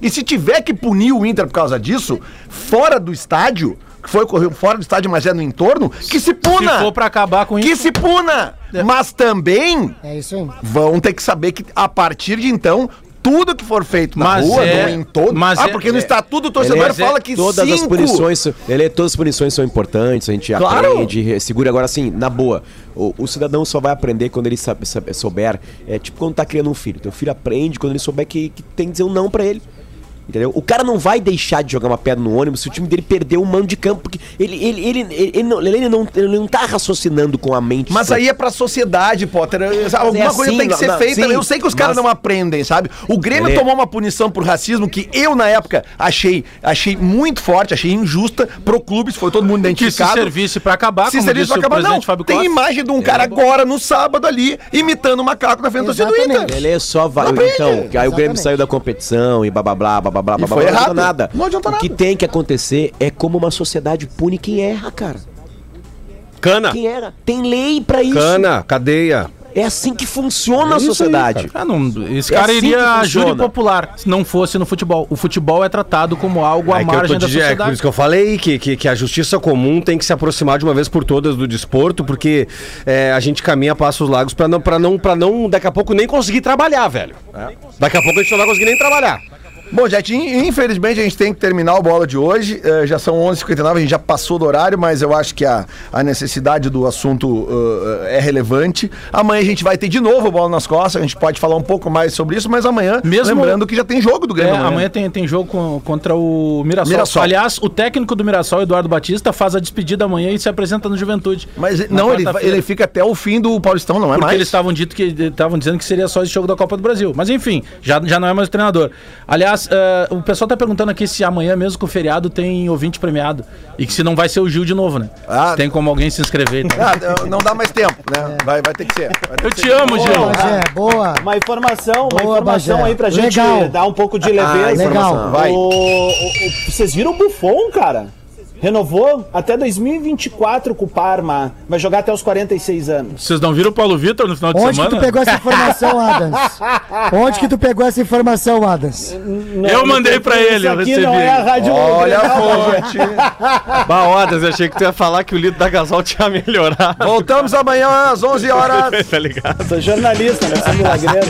E se tiver que punir o Inter por causa disso, fora do estádio, que foi ocorrido fora do estádio, mas é no entorno, que se puna! Se for pra acabar com que isso. se puna! Mas também É isso aí. vão ter que saber que a partir de então. Tudo que for feito na Mas rua, é- no entorno. mas ah, é- porque no é- estatuto o torcedor Ele- fala que todas as cinco... punições, são- ele, todas as punições são importantes, a gente Claro. aprende, re- segura agora assim, na boa. O, o cidadão só vai aprender quando ele sabe, souber, é tipo quando tá criando um filho. Teu filho aprende quando ele souber que, que tem que dizer um não pra ele. Entendeu? O cara não vai deixar de jogar uma pedra no ônibus se o time dele perder um mano de campo, porque ele, ele, ele, ele, ele não, ele, não, ele não tá raciocinando com a mente. Mas aí é pra sociedade, Potter. Alguma é coisa assim, tem que ser não, feita. sim, eu sei que os caras mas- não aprendem, sabe? O Grêmio Ele- tomou uma punição por racismo que eu, na época, achei, achei muito forte, achei injusta pro clube, foi todo mundo Que se identificado. servisse pra acabar, Se como serviço disse vai o acabar, não. Fábio Tem Costa. imagem de um cara agora, no sábado ali, imitando o macaco na frente do. Inter. Ele é só vai. Então, que aí o Grêmio saiu da competição e blá blá blá blá blá blá blá, foi blá, não adianta nada. Não adianta o que nada. tem que acontecer é como uma sociedade pune quem erra, cara. Cana. Quem erra. Tem lei pra isso. Cana, cadeia. É assim que funciona a Isso aí, sociedade. Ah, não, esse É cara assim iria a júri popular se não fosse no futebol. O futebol é tratado como algo à É eu tô margem da dizendo, é por sociedade. isso que eu falei que, que, que a justiça comum tem que se aproximar de uma vez por todas do desporto, porque é, a gente caminha passos largos pra não, pra não, pra não, daqui a pouco, nem conseguir trabalhar, velho. Daqui a pouco a gente não vai conseguir nem trabalhar. Bom, in- infelizmente a gente tem que terminar o bola de hoje. Eh, já são 11h59, a gente já passou do horário, mas eu acho que a, a necessidade do assunto eh, é relevante. Amanhã a gente vai ter de novo o bola nas costas, a gente pode falar um pouco mais sobre isso, mas amanhã, Mesmo- lembrando que já tem jogo do É, Grêmio. amanhã tem, tem jogo com- contra o Mirassol. Mirassol. Aliás, o técnico do Mirassol, Eduardo Batista, faz a despedida amanhã e se apresenta no Juventude. Mas não, ele, ele fica até o fim do Paulistão, não é Porque mais? eles estavam dito que estavam dizendo que seria só esse jogo da Copa do Brasil. Mas enfim, já, já não é mais o treinador. Aliás, eh, o pessoal tá perguntando aqui se amanhã, mesmo com o feriado, tem ouvinte premiado. E que se não vai ser o Gil de novo, né? Ah. Se tem como alguém se inscrever. Então. Ah, não dá mais tempo, né? Vai, vai ter que ser. Vai ter Eu que te ser. amo, Gil. Boa, Bagé, boa. Uma informação, uma Boa, informação Bagé. aí pra gente Legal. dar um pouco de leveza. Ah, legal. Vai. O- o- o- vocês viram o Buffon, cara? Renovou até 2024 com o Parma. Vai jogar até os 46 anos. Vocês não viram o Paulo Vitor no final de Onde que semana? tu pegou essa informação, Adams? Onde que tu pegou essa informação, Adams? Eu mandei pra ele, Isso eu aqui recebi. não é a rádio Olha a Bagé. fonte. Baodas, eu achei que tu ia falar que o litro da gasol tinha melhorado. Voltamos amanhã às 11 horas. tá ligado? Sou jornalista, não sou milagreiro.